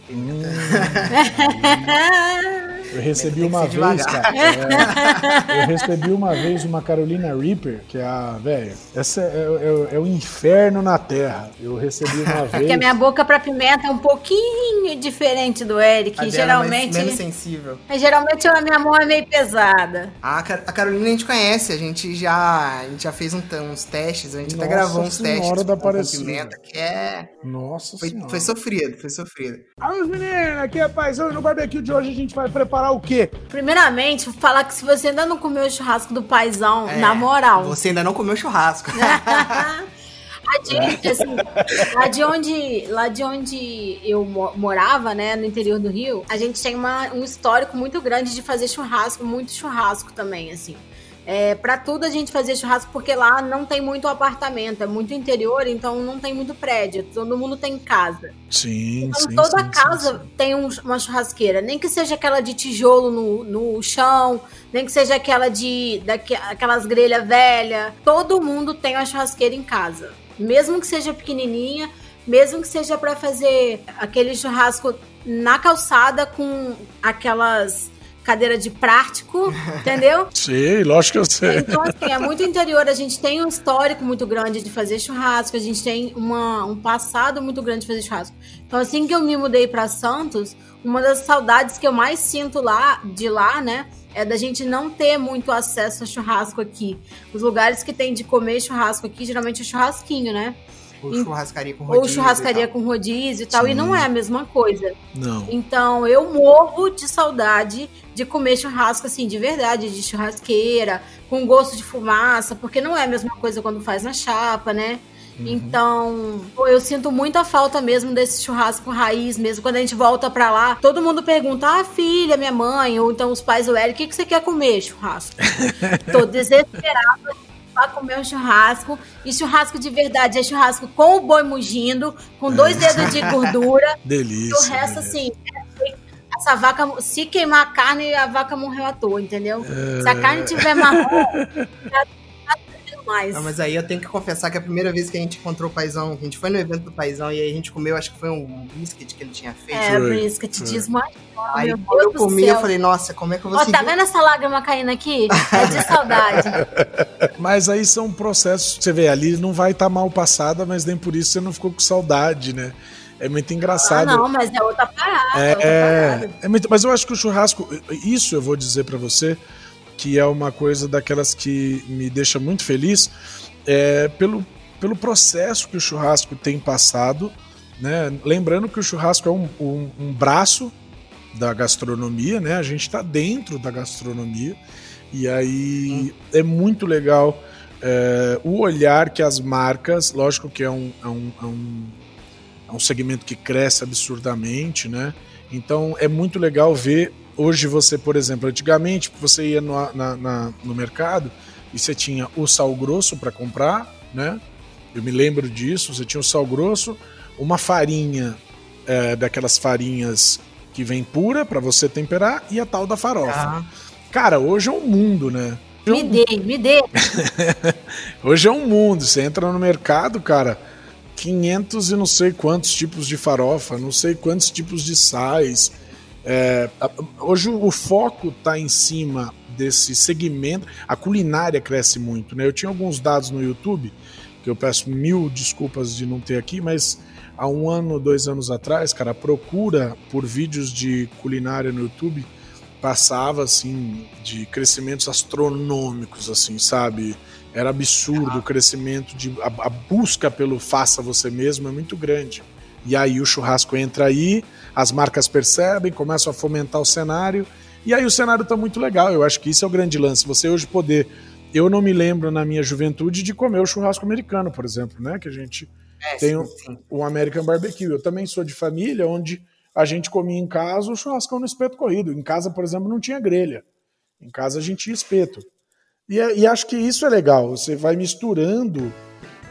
F: *laughs*
G: Eu recebi uma vez,
A: devagar.
G: cara. é, eu recebi uma vez uma Carolina Reaper, que é a. Velho, essa é, é- é o inferno na Terra. Eu recebi uma *laughs* vez.
F: Porque a minha boca pra pimenta é um pouquinho diferente do Eric.
A: A é
F: geralmente.
A: mais- menos sensível.
F: Mas geralmente a minha mão é meio pesada.
A: A, a Carolina a gente conhece, a gente já, a gente já fez um uns testes, a gente
G: Nossa
A: até gravou uns testes
G: da
A: com- com
G: Aparecida.
A: pimenta, que é...
G: Nossa
A: Foi,
G: Senhora.
A: foi sofrido, foi sofrido.
G: Alô, meninas, aqui é Paizão no barbecue de hoje a gente vai preparar o quê?
F: Primeiramente, vou falar que se você ainda não comeu o churrasco do paizão,
A: É,
F: na moral.
A: Você ainda não comeu churrasco. *laughs*
F: A gente, assim, lá de onde, lá de onde eu mo- morava, né, no interior do Rio, a gente tem uma- um histórico muito grande de fazer churrasco, muito churrasco também, assim. É, para tudo a gente fazia churrasco, porque lá não tem muito apartamento, é muito interior, então não tem muito prédio, todo mundo tem casa.
G: Sim,
F: Então
G: sim.
F: toda
G: sim,
F: casa
G: sim,
F: tem um- uma churrasqueira, nem que seja aquela de tijolo no, no chão, nem que seja aquela de aquelas grelhas velhas. Todo mundo tem uma churrasqueira em casa, mesmo que seja pequenininha, mesmo que seja para fazer aquele churrasco na calçada com aquelas cadeiras de prático, entendeu? *laughs*
G: Sei, lógico que eu sei.
F: Então, assim, é muito interior. A gente tem um histórico muito grande de fazer churrasco. A gente tem uma, um passado muito grande de fazer churrasco. Então, assim que eu me mudei para Santos, uma das saudades que eu mais sinto lá, de lá, né? É da gente não ter muito acesso a churrasco aqui. Os lugares que tem de comer churrasco aqui, geralmente é churrasquinho, né?
A: Ou churrascaria com rodízio.
F: Ou churrascaria
A: e
F: com rodízio e tal. E
G: Sim.
F: não é a mesma coisa.
G: Não.
F: Então, eu morro de saudade de comer churrasco, assim, de verdade, de churrasqueira, com gosto de fumaça, porque não é a mesma coisa quando faz na chapa, né? Então, pô, eu sinto muita falta mesmo desse churrasco raiz mesmo. Quando a gente volta pra lá, todo mundo pergunta: ah, filha, minha mãe, ou então os pais do Eric, o que, que você quer comer? Churrasco. *laughs* Tô desesperada pra comer um churrasco. E churrasco de verdade é churrasco com o boi mugindo, com dois dedos de gordura. *laughs* E
G: Delícia.
F: o resto,
G: delícia.
F: assim, é- essa vaca, se queimar a carne, a vaca morreu à toa, entendeu? Se a carne tiver marrom, tá servindo mais.
A: Não, mas aí eu tenho que confessar que a primeira vez que a gente encontrou o Paizão, a gente foi no evento do Paizão e aí a gente comeu, acho que foi um biscuit que ele tinha feito.
F: É,
G: Foi,
F: brisket
G: foi.
F: desmanchou,
A: aí
F: meu
A: quando eu comi, eu falei, nossa, como é que eu vou
F: Ó,
A: seguir?
F: tá vendo essa lágrima caindo aqui? É de *laughs* saudade.
G: Mas aí são processos. Você vê, ali não vai estar mal passada, mas nem por isso você não ficou com saudade, né? É muito
F: ah,
G: engraçado.
F: não, mas é outra parada. É, outra parada.
G: é muito, mas eu acho que o churrasco, isso eu vou dizer pra você, que é uma coisa daquelas que me deixa muito feliz, é pelo, pelo processo que o churrasco tem passado, né? Lembrando que o churrasco é um, um- um braço da gastronomia, né? A gente está dentro da gastronomia e aí é muito legal é, o olhar que as marcas, lógico que é um, é um, é um, um segmento que cresce absurdamente, né? Então é muito legal ver. Hoje você, por exemplo, antigamente você ia no, na- na- no mercado e você tinha o sal grosso para comprar, né? Eu me lembro disso. Você tinha o sal grosso, uma farinha é, daquelas farinhas que vem pura para você temperar e a tal da farofa.
A: Ah,
G: Cara, hoje é um mundo, né?
F: Me dê, me dê. *laughs*
G: Hoje é um mundo. Você entra no mercado, cara, 500 e não sei quantos tipos de farofa, não sei quantos tipos de sais. É, hoje o foco está em cima desse segmento. A culinária cresce muito, né? Eu tinha alguns dados no YouTube que eu peço mil desculpas de não ter aqui, mas há um ano, dois anos atrás, cara, a procura por vídeos de culinária no YouTube passava assim de crescimentos astronômicos, assim, sabe? Era absurdo o crescimento de a, a busca pelo faça você mesmo é muito grande. E aí o churrasco entra aí, as marcas percebem, começam a fomentar o cenário, e aí o cenário tá muito legal. Eu acho que isso é o grande lance. Você hoje poder. Eu não me lembro na minha juventude de comer o churrasco americano, por exemplo, né? Que a gente
A: é,
G: tem um- o American Barbecue. Eu também sou de família onde a gente comia em casa o churrascão no espeto corrido. Em casa, por exemplo, não tinha grelha. Em casa a gente tinha espeto. E, é- e acho que isso é legal. Você vai misturando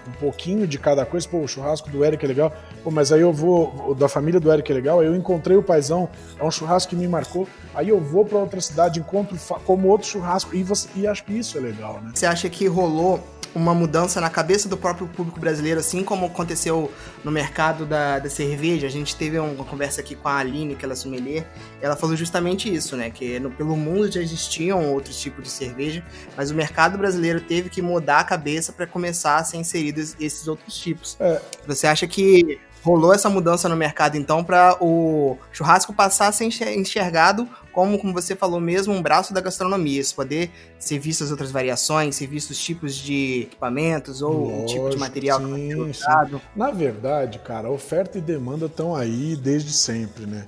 G: um pouquinho de cada coisa. Pô, o churrasco do Eric é legal. Pô, mas aí eu vou. Da família do Eric é legal. Aí eu encontrei o paizão. É um churrasco que me marcou. Aí eu vou para outra cidade, encontro como outro churrasco. E, você, e acho que isso é legal, né?
A: Você acha que rolou uma mudança na cabeça do próprio público brasileiro, assim como aconteceu no mercado da, da cerveja? A gente teve uma conversa aqui com a Aline, que ela é sommelier, e ela falou justamente isso, né? Que no, pelo mundo já existiam outros tipos de cerveja, mas o mercado brasileiro teve que mudar a cabeça para começar a ser inseridos esses outros tipos.
G: É.
A: Você acha que rolou essa mudança no mercado, então, para o churrasco passar a ser enxer- enxergado como, como você falou mesmo, um braço da gastronomia, isso poder ser visto as outras variações, ser visto os tipos de equipamentos ou o tipo de
G: Lógico,
A: material que
G: sim,
A: ser
G: sim.
A: usado.
G: Na verdade, cara, oferta e demanda estão aí desde sempre, né?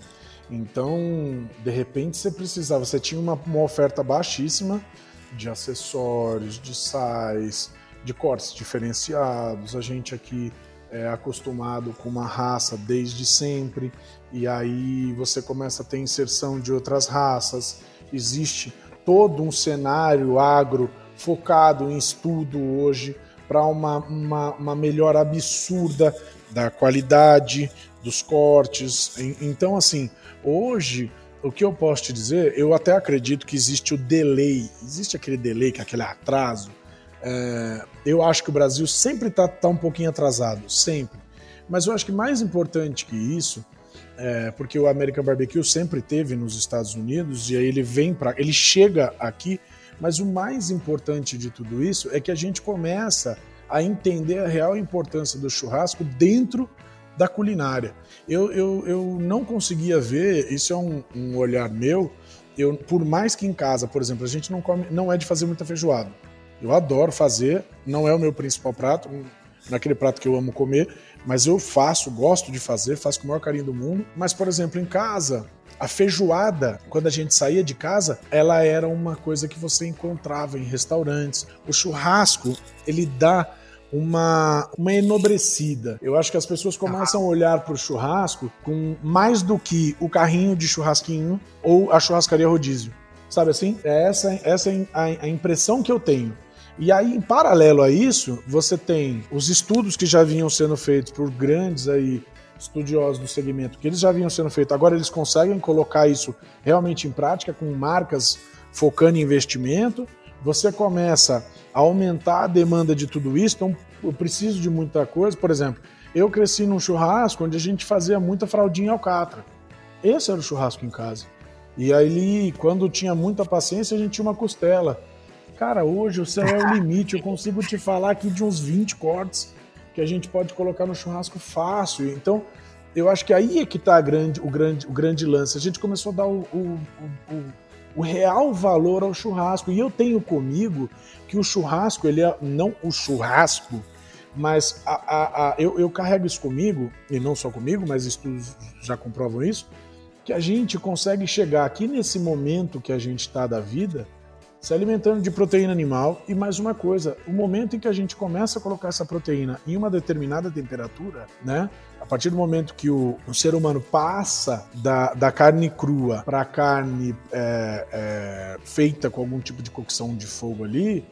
G: Então, de repente, você precisava, você tinha uma, uma oferta baixíssima de acessórios, de sais, de cortes diferenciados. A gente aqui é acostumado com uma raça desde sempre, e aí você começa a ter inserção de outras raças. Existe todo um cenário agro focado em estudo hoje para uma, uma, uma melhora absurda da qualidade dos cortes. Então, assim, hoje o que eu posso te dizer, eu até acredito que existe o delay, existe aquele delay, que é aquele atraso. É, eu acho que o Brasil sempre está tá um pouquinho atrasado, sempre. Mas eu acho que mais importante que isso, é, porque o American Barbecue sempre teve nos Estados Unidos e aí ele vem para, ele chega aqui, mas o mais importante de tudo isso é que a gente começa a entender a real importância do churrasco dentro da culinária. Eu, eu, eu não conseguia ver, isso é um, um olhar meu, eu, por mais que em casa, por exemplo, a gente não come, não é de fazer muita feijoada. Eu adoro fazer, não é o meu principal prato, naquele prato que eu amo comer, mas eu faço, gosto de fazer, faço com o maior carinho do mundo. Mas, por exemplo, em casa, a feijoada, quando a gente saía de casa, ela era uma coisa que você encontrava em restaurantes. O churrasco, ele dá uma, uma enobrecida. Eu acho que as pessoas começam a olhar para o churrasco com mais do que o carrinho de churrasquinho ou a churrascaria rodízio. Sabe assim? É essa, essa é a impressão que eu tenho. E aí, em paralelo a isso, você tem os estudos que já vinham sendo feitos por grandes aí estudiosos do segmento, que eles já vinham sendo feitos, agora eles conseguem colocar isso realmente em prática com marcas focando em investimento. Você começa a aumentar a demanda de tudo isso, então eu preciso de muita coisa. Por exemplo, eu cresci num churrasco onde a gente fazia muita fraldinha alcatra. Esse era o churrasco em casa. E aí, quando tinha muita paciência, a gente tinha uma costela. Cara, hoje o céu é o limite. Eu consigo te falar aqui de uns 20 cortes que a gente pode colocar no churrasco fácil. Então, eu acho que aí é que está grande, o, grande, o grande lance. A gente começou a dar o, o, o, o, real valor ao churrasco. E eu tenho comigo que o churrasco, ele é não o churrasco, mas a, a, a, eu, eu carrego isso comigo, e não só comigo, mas estudos já comprovam isso, que a gente consegue chegar aqui nesse momento que a gente está da vida se alimentando de proteína animal. E mais uma coisa, o momento em que a gente começa a colocar essa proteína em uma determinada temperatura, né? A partir do momento que o, o ser humano passa da, da carne crua para a carne é, é, feita com algum tipo de cocção de fogo ali,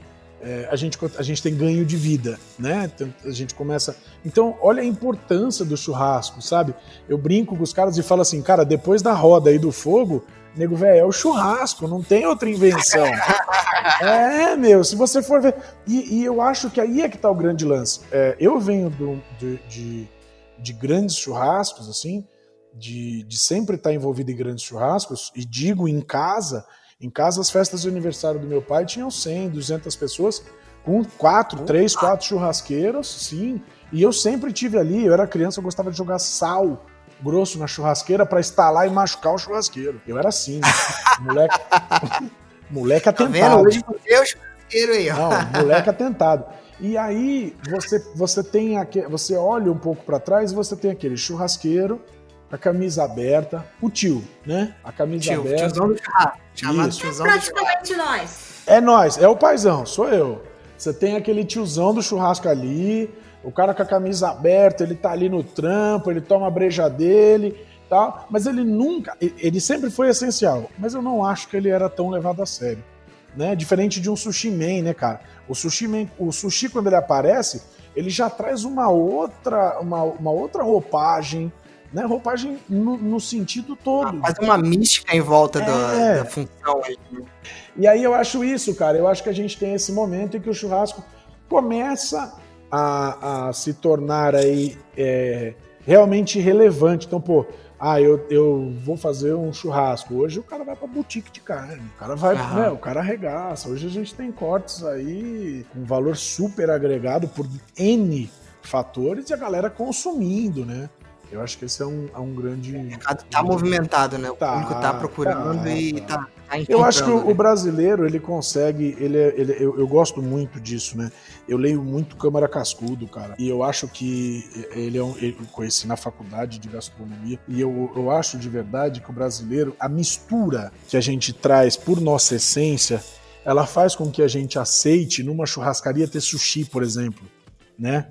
G: é, a, gente, a gente tem ganho de vida, né? Então, a gente começa. Então, olha a importância do churrasco, sabe? Eu brinco com os caras e falo assim, cara, depois da roda aí do fogo, nego, velho, é o churrasco, não tem outra invenção. *laughs* é, meu, se você for ver. E, e, eu acho que aí é que tá o grande lance. É, eu venho do, de, de, de, grandes churrascos, assim, de, de sempre estar envolvido em grandes churrascos, e digo em casa em casa, as festas de aniversário do meu pai tinham 100, 200 pessoas, com quatro, três, quatro churrasqueiros, sim. E eu sempre tive ali, eu era criança, eu gostava de jogar sal grosso na churrasqueira para estalar e machucar o churrasqueiro. Eu era assim, *laughs* moleque, moleque atentado. Tá vendo? O churrasqueiro aí, ó. Não, moleque atentado. E aí você você tem aquele, você olha um pouco para trás e você tem aquele churrasqueiro a camisa aberta, o tio, né? A camisa tio, aberta. Tiozão do churrasco. Chamado Isso. tiozão é praticamente nós. É nós, é o paizão, sou eu. Você tem aquele tiozão do churrasco ali, o cara com a camisa aberta, ele tá ali no trampo, ele toma a breja dele, tal, mas ele nunca, ele sempre foi essencial, mas eu não acho que ele era tão levado a sério, né? Diferente de um sushi man, né, cara? O sushi man, o sushi quando ele aparece, ele já traz uma outra, uma, uma outra roupagem, né? Roupagem no, no sentido todo.
A: Ah, faz uma mística em volta é. da, da, função.
G: Né? E aí eu acho isso, cara. Eu acho que a gente tem esse momento em que o churrasco começa a, a se tornar aí é, realmente relevante. Então, pô, ah, eu, eu vou fazer um churrasco. Hoje o cara vai pra boutique de carne. O cara vai, né, o cara arregaça. Hoje a gente tem cortes aí com valor super agregado por N fatores e a galera consumindo, né? Eu acho que esse é um, é um grande. O
A: mercado tá movimentado, né? O tá, público tá procurando tá, e tá. tá
G: eu acho que o, né? brasileiro ele consegue, ele, é, ele eu, eu, gosto muito disso, né? Eu leio muito Câmara Cascudo, cara, e eu acho que ele é um, eu conheci na faculdade de gastronomia e eu, eu acho de verdade que o brasileiro, a mistura que a gente traz por nossa essência, ela faz com que a gente aceite numa churrascaria ter sushi, por exemplo, né?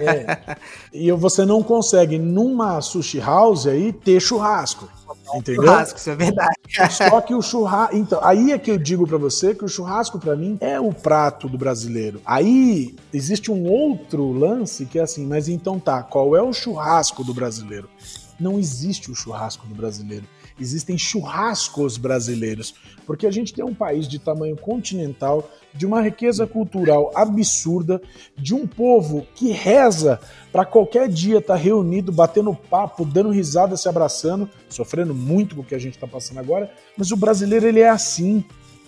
G: É. E você não consegue numa sushi house aí ter churrasco. Entendeu?
A: Churrasco, isso é verdade.
G: Só que o churrasco. Então, aí é que eu digo pra você que o churrasco, pra mim, é o prato do brasileiro. Aí existe um outro lance que é assim, mas então tá, qual é o churrasco do brasileiro? Não existe o churrasco do brasileiro. Existem churrascos brasileiros. Porque a gente tem um país de tamanho continental, de uma riqueza cultural absurda, de um povo que reza para qualquer dia estar reunido, batendo papo, dando risada, se abraçando, sofrendo muito com o que a gente está passando agora. Mas o brasileiro ele é assim,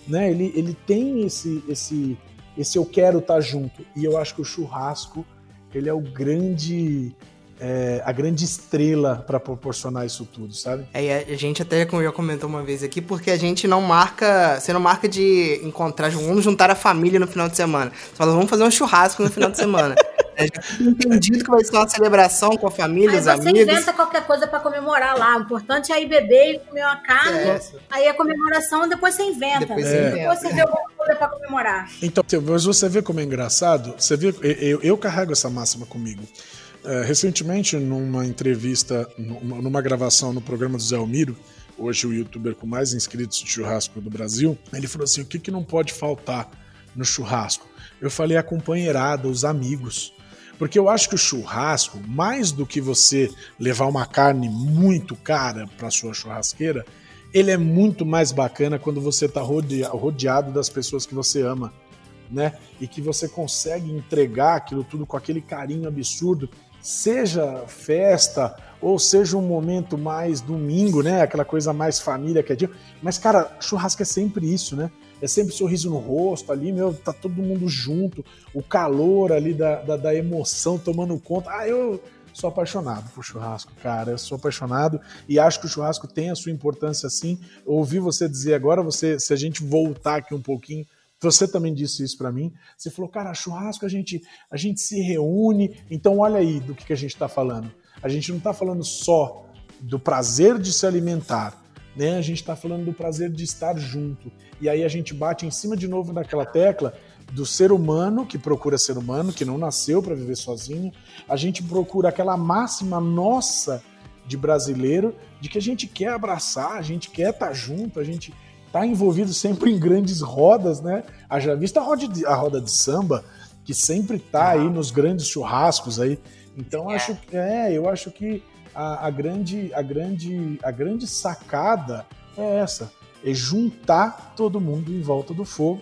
G: né? Ele, ele tem esse esse esse eu quero estar junto. E eu acho que o churrasco ele é o grande é, a grande estrela para proporcionar isso tudo, sabe?
A: É, e a gente até como já comentou uma vez aqui, porque a gente não marca, você não marca de encontrar, vamos juntar a família no final de semana. Você fala, vamos fazer um churrasco no final de semana. *laughs* É entendido que vai ser uma celebração com a família,
F: Aí
A: os
F: você
A: amigos.
F: inventa qualquer coisa pra comemorar lá. O importante é ir beber e comer uma carne.
A: É.
F: Aí a comemoração, depois você inventa.
A: Depois
G: você
F: Depois você vê alguma coisa pra comemorar.
G: Então, mas você vê como é engraçado? Você vê, eu, eu- eu carrego essa máxima comigo. É, recentemente, numa entrevista, numa, gravação no programa do Zé Almiro, hoje o youtuber com mais inscritos de churrasco do Brasil, ele falou assim: o que, que não pode faltar no churrasco? Eu falei a companheirada, os amigos. Porque eu acho que o churrasco, mais do que você levar uma carne muito cara para sua churrasqueira, ele é muito mais bacana quando você está rodeado das pessoas que você ama, né? E que você consegue entregar aquilo tudo com aquele carinho absurdo, seja festa ou seja um momento mais domingo, né? Aquela coisa mais família que é dia. Mas, cara, churrasco é sempre isso, né? É sempre sorriso no rosto ali, meu, tá todo mundo junto, o calor ali da, da, da emoção tomando conta. Ah, eu sou apaixonado por churrasco, cara. Eu sou apaixonado e acho que o churrasco tem a sua importância sim. Ouvi você dizer agora, você, se a gente voltar aqui um pouquinho, você também disse isso para mim. Você falou, cara, churrasco a gente, a gente se reúne. Então olha aí do que, que a gente está falando. A gente não está falando só do prazer de se alimentar, né? A gente está falando do prazer de estar junto. E aí a gente bate em cima de novo naquela tecla do ser humano que procura ser humano, que não nasceu para viver sozinho. A gente procura aquela máxima nossa de brasileiro de que a gente quer abraçar, a gente quer estar junto, a gente está envolvido sempre em grandes rodas, né? Haja vista a roda de, a roda de samba, que sempre está aí nos grandes churrascos aí. Então acho que é, eu acho que a, a grande, a grande, a grande sacada é essa, é juntar todo mundo em volta do fogo.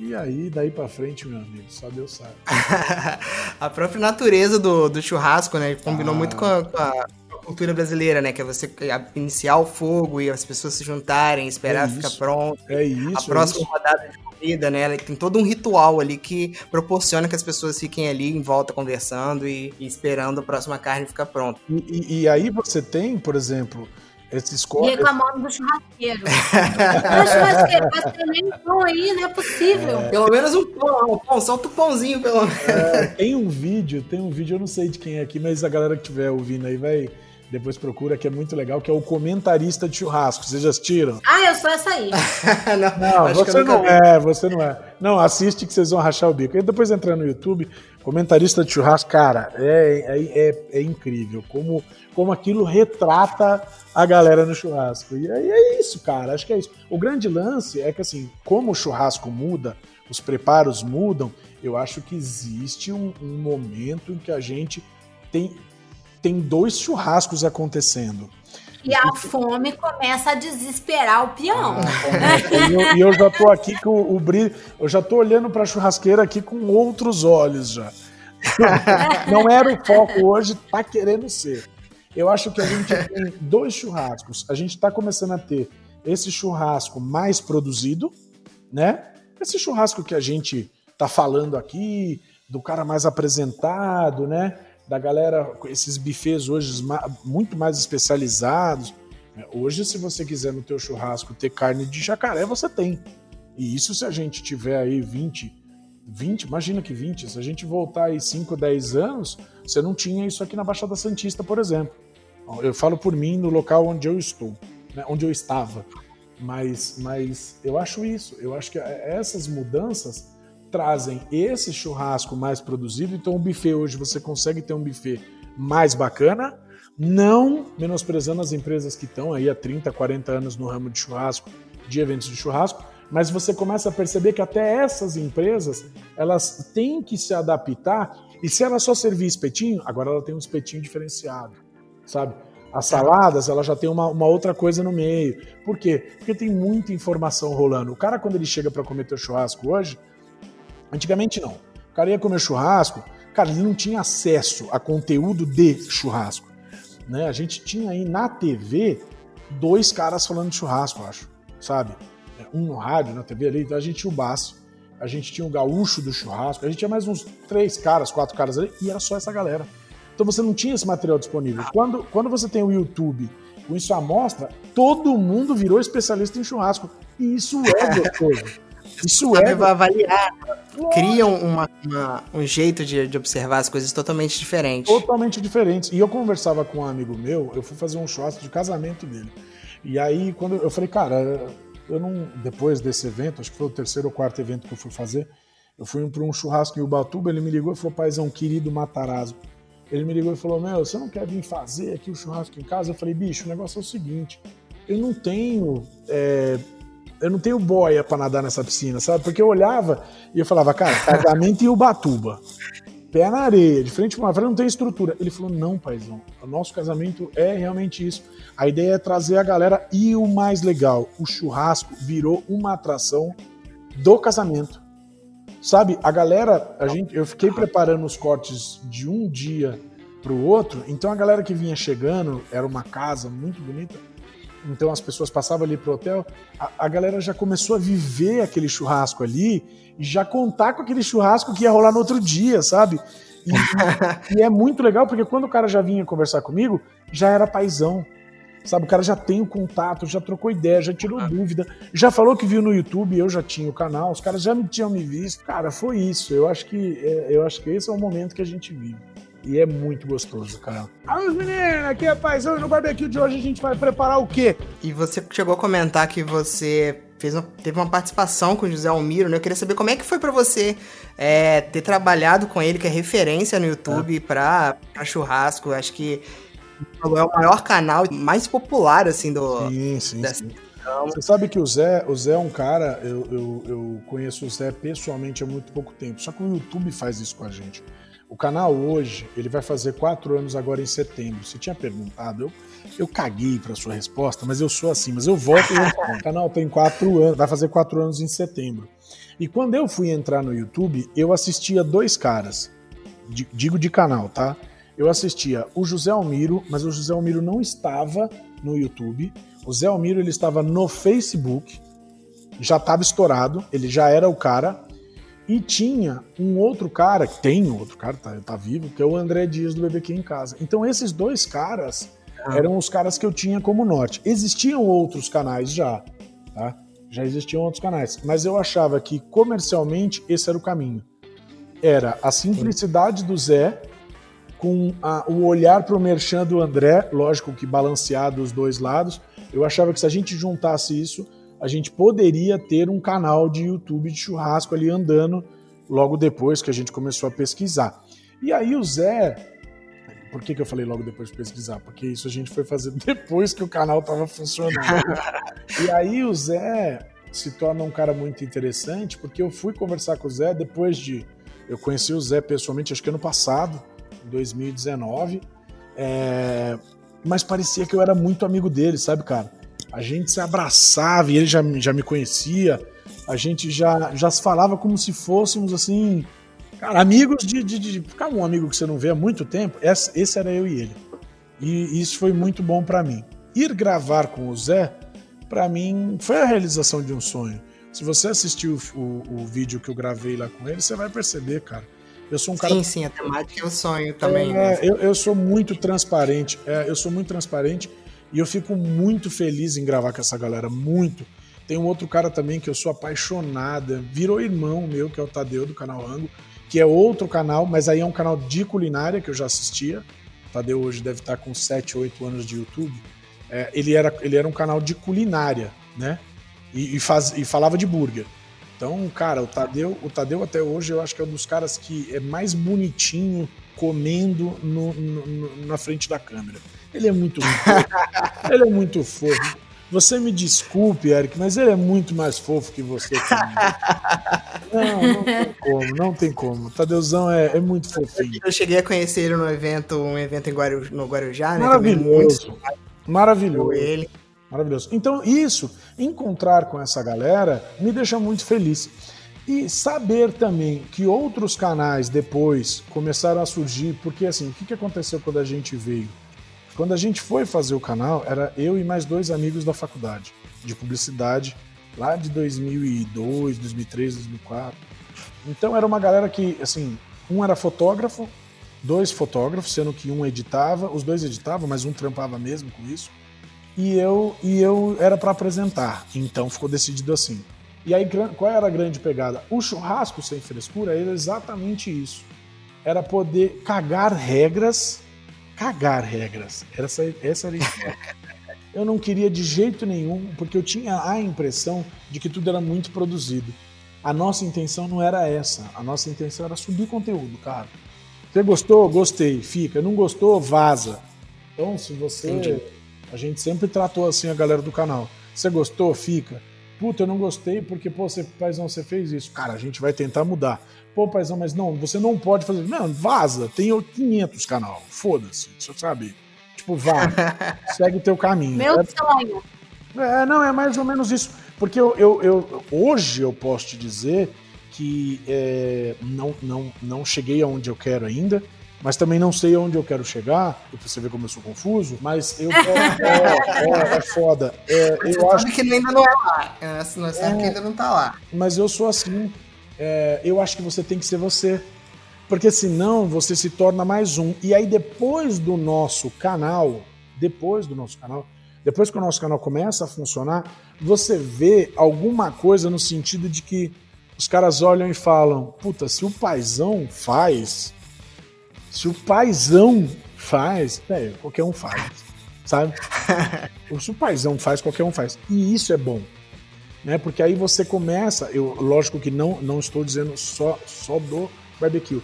G: E aí, daí pra frente, meu amigo, só Deus sabe. *laughs*
A: a própria natureza do, do churrasco, né? Combinou
G: Ah.
A: muito com a, com a cultura brasileira, né? Que é você iniciar o fogo e as pessoas se juntarem, esperar
G: É
A: ficar pronto.
G: É isso.
A: a
G: é
A: próxima
G: isso.
A: rodada de comida, né? ela Tem todo um ritual ali que proporciona que as pessoas fiquem ali em volta conversando e, e esperando a próxima carne ficar pronta.
G: E, e- e aí você tem, por exemplo, esses
F: E
G: cortes.
F: reclamando do churrasqueiro. *laughs* Mas churrasqueiro, vai ter nem pão aí, não é possível.
A: Pelo menos um pão, um pão, solta o pãozinho, pelo menos.
G: Tem um vídeo, tem um vídeo, eu não sei de quem é aqui, mas a galera que estiver ouvindo aí vai. Depois procura, que é muito legal, que é o comentarista de churrasco. Vocês já assistiram?
F: Ah, eu sou essa aí. *laughs*
G: Não,
A: que
G: você não
A: vi.
G: é, você não é. Não, assiste que vocês vão rachar o bico. E depois entra no YouTube, comentarista de churrasco, cara, é, é, é, é incrível como, como aquilo retrata a galera no churrasco. E aí é isso, cara, acho que é isso. O grande lance é que, assim, como o churrasco muda, os preparos mudam, eu acho que existe um, um momento em que a gente tem, tem dois churrascos acontecendo.
F: E a fome começa a desesperar o peão.
G: E eu, e eu já tô aqui com o brilho, eu já tô olhando pra churrasqueira aqui com outros olhos já. *laughs* Não era o foco hoje, tá querendo ser. Eu acho que a gente tem dois churrascos. A gente tá começando a ter esse churrasco mais produzido, né? Esse churrasco que a gente tá falando aqui, do cara mais apresentado, né? Da galera, com esses buffets hoje muito mais especializados. Hoje, se você quiser no teu churrasco ter carne de jacaré, você tem. E isso se a gente tiver aí 20, 20, imagina que 20, se a gente voltar aí 5, 10 anos, você não tinha isso aqui na Baixada Santista, por exemplo. Eu falo por mim no local onde eu estou, né, onde eu estava. Mas, mas eu acho isso, eu acho que essas mudanças trazem esse churrasco mais produzido. Então, o buffet hoje você consegue ter um buffet mais bacana, Não menosprezando as empresas que estão aí há 30, 40 anos no ramo de churrasco, de eventos de churrasco, mas você começa a perceber que até essas empresas, elas têm que se adaptar, e se ela só servir espetinho, agora ela tem um espetinho diferenciado, sabe? As saladas, ela já tem uma, uma outra coisa no meio. Por quê? Porque tem muita informação rolando. O cara, quando ele chega para comer teu churrasco hoje, antigamente não. O cara ia comer churrasco, cara, ele não tinha acesso a conteúdo de churrasco. Né? A gente tinha aí na TV dois caras falando de churrasco, eu acho, sabe? Um no rádio, na TV ali, então a gente tinha o Baço, a gente tinha o Gaúcho do churrasco, a gente tinha mais uns três caras, quatro caras ali, e era só essa galera. Então você não tinha esse material disponível. Quando, quando você tem o YouTube com isso à mostra, todo mundo virou especialista em churrasco. E isso é gostoso. Isso é.
A: avaliar. Criam uma, uma- um jeito de, de observar as coisas totalmente diferente.
G: totalmente diferentes. E eu conversava com um amigo meu, eu fui fazer um churrasco de casamento dele. E aí, quando eu falei, cara, eu não. Depois desse evento, acho que foi o terceiro ou quarto evento que eu fui fazer, eu fui para um churrasco em Ubatuba, ele me ligou e falou, paizão, querido Matarazzo. Ele me ligou e falou, meu, você não quer vir fazer aqui o churrasco em casa? Eu falei, bicho, o negócio é o seguinte, eu não tenho. é, eu não tenho boia para nadar nessa piscina, sabe? Porque eu olhava e eu falava, cara, casamento em Ubatuba pé na areia, de frente para uma frente, não tem estrutura. Ele falou: não, paizão, o nosso casamento é realmente isso. A ideia é trazer a galera e o mais legal, o churrasco virou uma atração do casamento. Sabe, a galera, a gente, eu fiquei preparando os cortes de um dia para o outro, então a galera que vinha chegando, era uma casa muito bonita, então as pessoas passavam ali pro hotel, a, a galera já começou a viver aquele churrasco ali e já contar com aquele churrasco que ia rolar no outro dia, sabe? E, *laughs* e é muito legal porque quando o cara já vinha conversar comigo, já era paizão. Sabe, o cara já tem o contato, já trocou ideia, já tirou dúvida, já falou que viu no YouTube, eu já tinha o canal, os caras já me tinham me visto. Cara, foi isso. Eu acho que é, eu acho que esse é o momento que a gente vive. E é muito gostoso, cara. Os meninos, aqui é paizão, e no barbecue de hoje a gente vai preparar o quê?
A: E você chegou a comentar que você fez uma- teve uma participação com o José Almiro, né? Eu queria saber como é que foi pra você é, ter trabalhado com ele, que é referência no YouTube pra, pra churrasco. Acho que é o maior canal mais popular, assim, do.
G: Sim, sim,
A: dessa-
G: sim. Você sabe que o Zé, o Zé é um cara, eu, eu, eu conheço o Zé pessoalmente há muito pouco tempo, só que o YouTube faz isso com a gente. O canal hoje, ele vai fazer quatro anos agora em setembro. Você tinha perguntado, eu, eu caguei para sua resposta, mas eu sou assim, mas eu volto e *laughs* respondo. O canal tem quatro anos, vai fazer quatro anos em setembro. E quando eu fui entrar no YouTube, eu assistia dois caras, di- digo de canal, tá? Eu assistia o José Almiro, mas o José Almiro não estava no YouTube. O Zé Almiro ele estava no Facebook, já estava estourado, ele já era o cara. E tinha um outro cara, tem um outro cara, tá, tá vivo, que é o André Dias do BBQ em Casa. Então esses dois caras eram os caras que eu tinha como norte. Existiam outros canais já, tá? Já existiam outros canais. Mas eu achava que comercialmente esse era o caminho. Era a simplicidade do Zé com a- o olhar para o merchan do André, lógico que balanceado os dois lados. Eu achava que se a gente juntasse isso, a gente poderia ter um canal de YouTube de churrasco ali andando logo depois que a gente começou a pesquisar. E aí o Zé. Por que, que eu falei logo depois de pesquisar? Porque isso a gente foi fazer *laughs* depois que o canal estava funcionando. *laughs* e aí o Zé se torna um cara muito interessante, porque eu fui conversar com o Zé depois de. Eu conheci o Zé pessoalmente, acho que ano passado, em 2019. é, Mas parecia que eu era muito amigo dele, sabe, cara? A gente se abraçava e ele já, já me conhecia. A gente já, já se falava como se fôssemos assim. Cara, amigos de, de, de. Ficar um amigo que você não vê há muito tempo. Esse, esse era eu e ele. E isso foi muito bom pra mim. Ir gravar com o Zé, pra mim, foi a realização de um sonho. Se você assistiu o, o, o vídeo que eu gravei lá com ele, você vai perceber, cara. Eu sou um cara
A: Sim, sim, a temática é o sonho também.
G: é,
A: né?
G: eu, eu sou muito transparente. é, eu sou muito transparente e eu fico muito feliz em gravar com essa galera. Muito. Tem um outro cara também que eu sou apaixonada. Virou irmão meu, que é o Tadeu do canal Rango, que é outro canal, mas aí é um canal de culinária que eu já assistia. O Tadeu hoje deve estar com 7, 8 anos de YouTube. É, ele, era, ele era um canal de culinária, né? E, e, faz, e falava de burger. Então, cara, o Tadeu, o Tadeu até hoje eu acho que é um dos caras que é mais bonitinho comendo no- no- na frente da câmera. Ele é muito fofo. ele é muito fofo. Você me desculpe, Eric, mas ele é muito mais fofo que você. não, não tem como, não tem como. Tadeuzão é, é muito fofinho.
A: Eu cheguei a conhecer ele no evento, um evento em Guaru, no Guarujá, né?
G: Maravilhoso. Maravilhoso.
A: Ele.
G: Maravilhoso. Então, isso, encontrar com essa galera, me deixa muito feliz. E saber também que outros canais depois começaram a surgir, porque assim, o que aconteceu quando a gente veio? Quando a gente foi fazer o canal, era eu e mais dois amigos da faculdade de publicidade, lá de 2002, 2003, 2004. Então era uma galera que, assim, um era fotógrafo, dois fotógrafos, sendo que um editava, os dois editavam, mas um trampava mesmo com isso. E eu e eu era para apresentar. Então ficou decidido assim. E aí qual era a grande pegada? O churrasco sem frescura era exatamente isso. Era poder cagar regras cagar regras. Essa, essa era a Eu não queria de jeito nenhum, porque eu tinha a impressão de que tudo era muito produzido. A nossa intenção não era essa. A nossa intenção era subir conteúdo, cara. Você gostou? Gostei. Fica. Não gostou? Vaza. Então, se você. Entendi. A gente sempre tratou assim a galera do canal. Você gostou? Fica. Puta, eu não gostei porque, pô, você, paizão, você fez isso. Cara, a gente vai tentar mudar. Pô, paizão, mas não, você não pode fazer. Não, vaza, tem 500 canal. Foda-se, você sabe? Tipo, vá, *laughs* segue o teu caminho.
F: Meu é, sonho.
G: É, não, é mais ou menos isso. Porque eu, eu, eu hoje eu posso te dizer que é, não, não, não cheguei aonde eu quero ainda, mas também não sei aonde eu quero chegar, pra você ver como eu sou confuso, mas eu quero. é, é, é foda. É, eu acho
A: que ainda não é lá. É, nós é, que ainda não tá lá.
G: Mas eu sou assim é, eu acho que você tem que ser você. Porque senão você se torna mais um. E aí, depois do nosso canal, depois do nosso canal, depois que o nosso canal começa a funcionar, você vê alguma coisa no sentido de que os caras olham e falam: puta, se o paizão faz, se o paizão faz, é, qualquer um faz, sabe? *laughs* se o paizão faz, qualquer um faz. E isso é bom né? Porque aí você começa, eu lógico que não não estou dizendo só só do barbecue.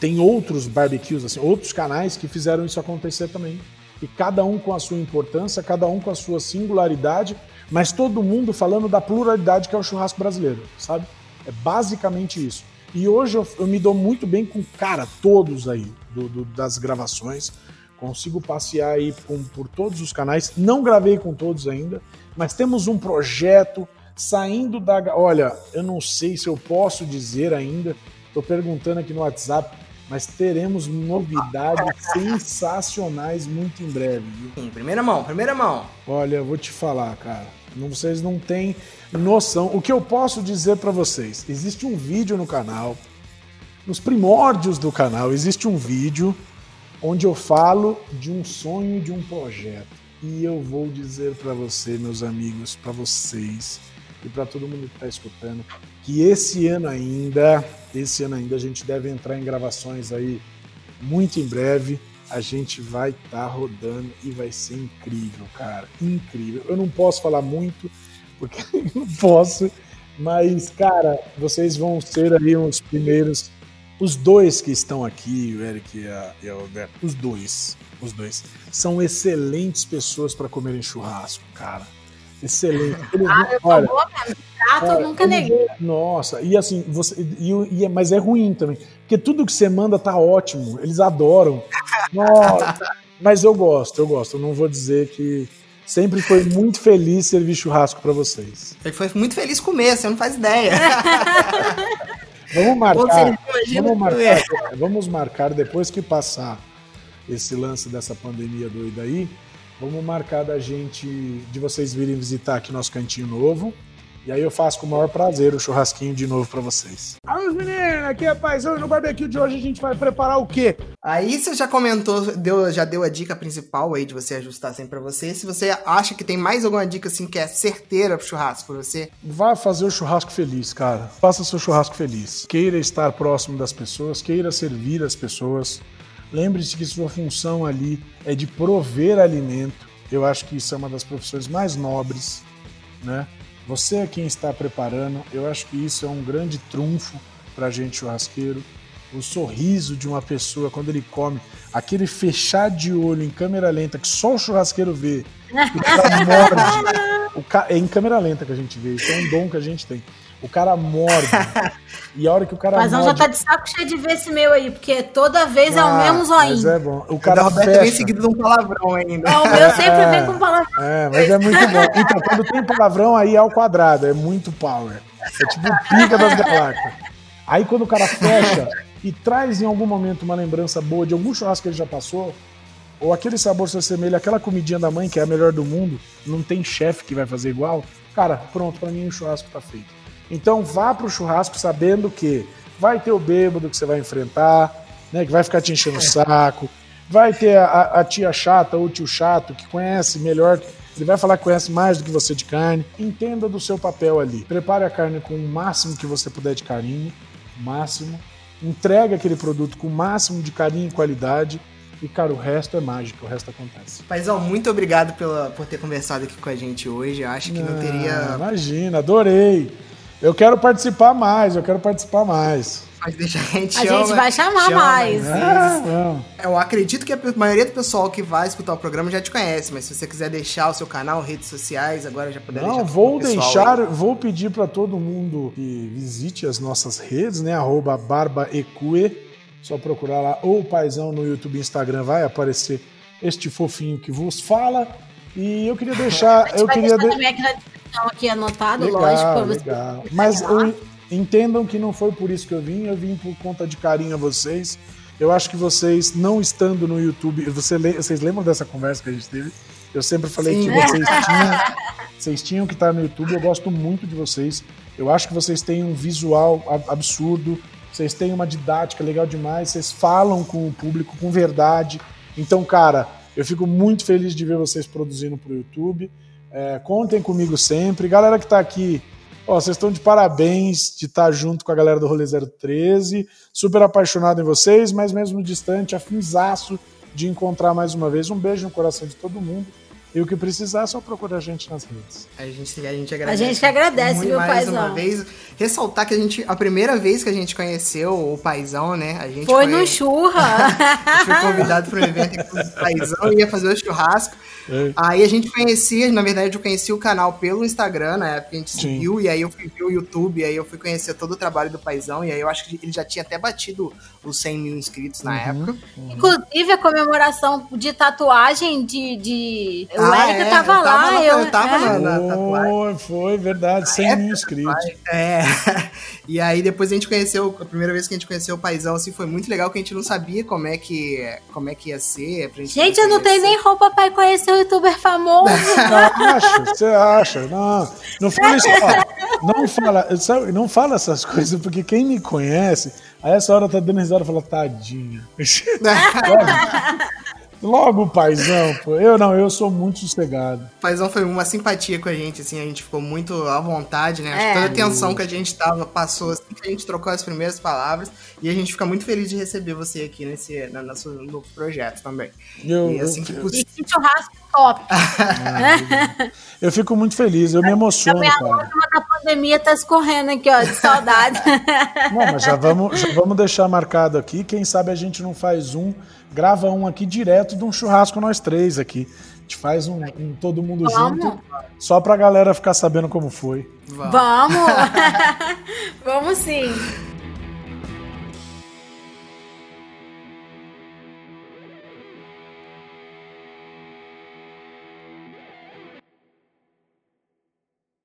G: Tem outros barbecues assim, outros canais que fizeram isso acontecer também. E cada um com a sua importância, cada um com a sua singularidade, mas todo mundo falando da pluralidade que é o churrasco brasileiro, sabe? É basicamente isso. E hoje eu, eu me dou muito bem com, cara, todos aí do, do, das gravações. Consigo passear aí por, por todos os canais. Não gravei com todos ainda, mas temos um projeto saindo da. Olha, eu não sei se eu posso dizer ainda, estou perguntando aqui no WhatsApp, mas teremos novidades *laughs* sensacionais muito em breve. Viu?
A: Sim, primeira mão, primeira mão.
G: Olha, eu vou te falar, cara. Vocês não têm noção. O que eu posso dizer para vocês? Existe um vídeo no canal, nos primórdios do canal, existe um vídeo onde eu falo de um sonho, de um projeto. E eu vou dizer para você, meus amigos, para vocês e para todo mundo que está escutando, que esse ano ainda, esse ano ainda a gente deve entrar em gravações aí muito em breve. A gente vai estar tá rodando e vai ser incrível, cara, incrível. Eu não posso falar muito porque *laughs* não posso, mas cara, vocês vão ser aí os primeiros os dois que estão aqui, o Eric e, a, e a Alberto, os dois, os dois, são excelentes pessoas para comerem churrasco, cara. Excelente. *laughs*
F: Ah, eu olha, boa. Prato eu nunca neguei.
G: Nossa, e assim, você, e, e, mas é ruim também. Porque tudo que você manda tá ótimo. Eles adoram. *laughs* Nossa, mas eu gosto, eu gosto. Eu não vou dizer que. Sempre foi muito feliz servir churrasco para vocês.
A: Ele foi muito feliz comer, você não faz ideia. *laughs*
G: Vamos marcar. Vamos marcar, vamos marcar depois que passar esse lance dessa pandemia doida aí. Vamos marcar da gente, de vocês virem visitar aqui nosso cantinho novo. E aí eu faço com o maior prazer o churrasquinho de novo para vocês. Alô, meninos, aqui é Paizão no barbecue de hoje a gente vai preparar o quê?
A: Aí você já comentou, deu, já deu a dica principal aí de você ajustar sempre para você. Se você acha que tem mais alguma dica assim que é certeira pro churrasco para você,
G: vá fazer o churrasco feliz, cara. Faça seu churrasco feliz. Queira estar próximo das pessoas, queira servir as pessoas. Lembre-se que sua função ali é de prover alimento. Eu acho que isso é uma das profissões mais nobres, né? Você é quem está preparando. Eu acho que isso é um grande trunfo para a gente churrasqueiro. o sorriso de uma pessoa quando ele come, aquele fechar de olho em câmera lenta que só o churrasqueiro vê, o cara morde. O ca... É em câmera lenta que a gente vê, isso é um dom que a gente tem. O cara morde. *laughs* e a hora que o cara
F: Mas não
G: morde.
F: já tá de saco cheio de ver esse meu aí, porque toda vez é o
G: Ah,
F: mesmo
G: Mas
F: zoinho.
G: é bom. O
A: O
G: cara
A: Roberta vem
G: fecha.
A: seguido de um palavrão ainda.
F: É, o meu sempre vem *laughs* com palavra.
G: É, mas é muito bom. Então, quando tem palavrão, aí é ao quadrado, é muito power. É tipo o pica das galáxias. Aí quando o cara fecha e traz em algum momento uma lembrança boa de algum churrasco que ele já passou, ou aquele sabor se assemelha àquela comidinha da mãe que é a melhor do mundo, não tem chefe que vai fazer igual, cara, pronto, pra mim o churrasco tá feito. Então vá pro churrasco sabendo que vai ter o bêbado que você vai enfrentar, né, que vai ficar te enchendo o saco, vai ter a, a- tia chata ou o tio chato que conhece melhor, ele vai falar que conhece mais do que você de carne. Entenda do seu papel ali. Prepare a carne com o máximo que você puder de carinho, máximo. Entregue aquele produto com o máximo de carinho e qualidade. E, cara, o resto é mágica, o resto acontece.
A: Paizão, muito obrigado pela, por ter conversado aqui com a gente hoje. Acho que não
G: Ah,
A: teria.
G: Imagina, adorei. Eu quero participar mais, eu quero participar mais.
A: Mas deixa a gente
F: A gente
A: chama-
F: vai chamar
A: chama
F: mais.
A: vezes.
G: Ah, não.
A: Eu acredito que a maioria do pessoal que vai escutar o programa já te conhece, mas se você quiser deixar o seu canal, redes sociais, agora já puder
G: Não,
A: deixar
G: vou deixar,
A: aí.
G: vou pedir para todo mundo que visite as nossas redes, né? Arroba barbaecue, só procurar lá, ou o Paizão no YouTube e Instagram vai aparecer este fofinho que vos fala. E eu queria
F: A
G: deixar,
F: gente
G: eu
F: vai
G: queria
F: deixar
G: de-
F: também aqui anotado,
G: legal,
F: lógico, você.
G: legal. Mas eu- entendam que não foi por isso que eu vim, eu vim por conta de carinho a vocês. Eu acho que vocês, não estando no YouTube, você vocês lembram dessa conversa que a gente teve? Eu sempre falei
A: Sim.
G: que vocês *laughs* tinham, vocês tinham que estar no YouTube. Eu gosto muito de vocês. Eu acho que vocês têm um visual ab- absurdo. Vocês têm uma didática legal demais. Vocês falam com o público com verdade. Então, cara, eu fico muito feliz de ver vocês produzindo para o YouTube. É, contem comigo sempre. Galera que tá aqui, ó, vocês estão de parabéns de estar junto com a galera do Rolê 013. Super apaixonado em vocês, mas mesmo distante, afinzaço de encontrar mais uma vez. Um beijo no coração de todo mundo. E o que precisar é só procurar a gente nas redes.
A: A gente, a gente agradece.
F: gente que agradece,
A: muito
F: viu,
A: mais
F: Paizão?
A: uma vez. Ressaltar que a gente, a primeira vez que a gente conheceu o Paizão, né? A gente
F: Foi no churra. *laughs*
A: A gente foi convidado para um evento aqui do Paizão, ia fazer o churrasco.
G: É.
A: Aí a gente conhecia, na verdade eu conheci o canal pelo Instagram, na época a gente
G: Sim.
A: seguiu, e aí eu fui ver o YouTube, e aí eu fui conhecer todo o trabalho do Paizão, e aí eu acho que ele já tinha até batido os 100 mil inscritos na época.
F: Inclusive, a comemoração de tatuagem de. de... o
A: Ah,
F: Érica
A: é,
F: tava
A: eu tava
F: lá.
A: na-
F: eu,
A: eu tava
F: é.
A: na- na tatuagem.
G: Foi, foi verdade, 100 mil inscritos.
A: É, *laughs* e aí depois a gente conheceu, a primeira vez que a gente conheceu o Paizão, assim, foi muito legal, que a gente não sabia como é que, como é que ia ser. Pra gente,
F: Gente, eu não tenho nem roupa pra ir conhecer youtuber famoso. *laughs*
G: acha, você acha? Não, não fala isso. ó, não fala, sabe, não fala essas coisas, porque quem me conhece, a essa hora tá dando risada e fala, tadinha. *laughs* Logo o paizão, pô. Eu não, eu sou muito sossegado.
A: O Paizão foi uma simpatia com a gente, assim, a gente ficou muito à vontade, né? Acho que
F: É.
A: toda a tensão que a gente tava passou assim que a gente trocou as primeiras palavras. E a gente fica muito feliz de receber você aqui nesse na, nosso novo projeto também.
G: Eu,
A: e assim que possível.
F: E que churrasco top. *laughs*
G: eu fico muito feliz, eu me
F: A
G: emociono,
F: lágrima da pandemia tá escorrendo aqui, ó, de saudade.
G: Não, mas já vamos, já vamos deixar marcado aqui. Quem sabe a gente não faz um, grava um aqui direto de um churrasco nós três aqui. A gente faz um, um todo mundo
F: Vamos.
G: junto, só pra galera ficar sabendo como foi.
A: Vamos.
F: Vamos! *laughs* Vamos sim.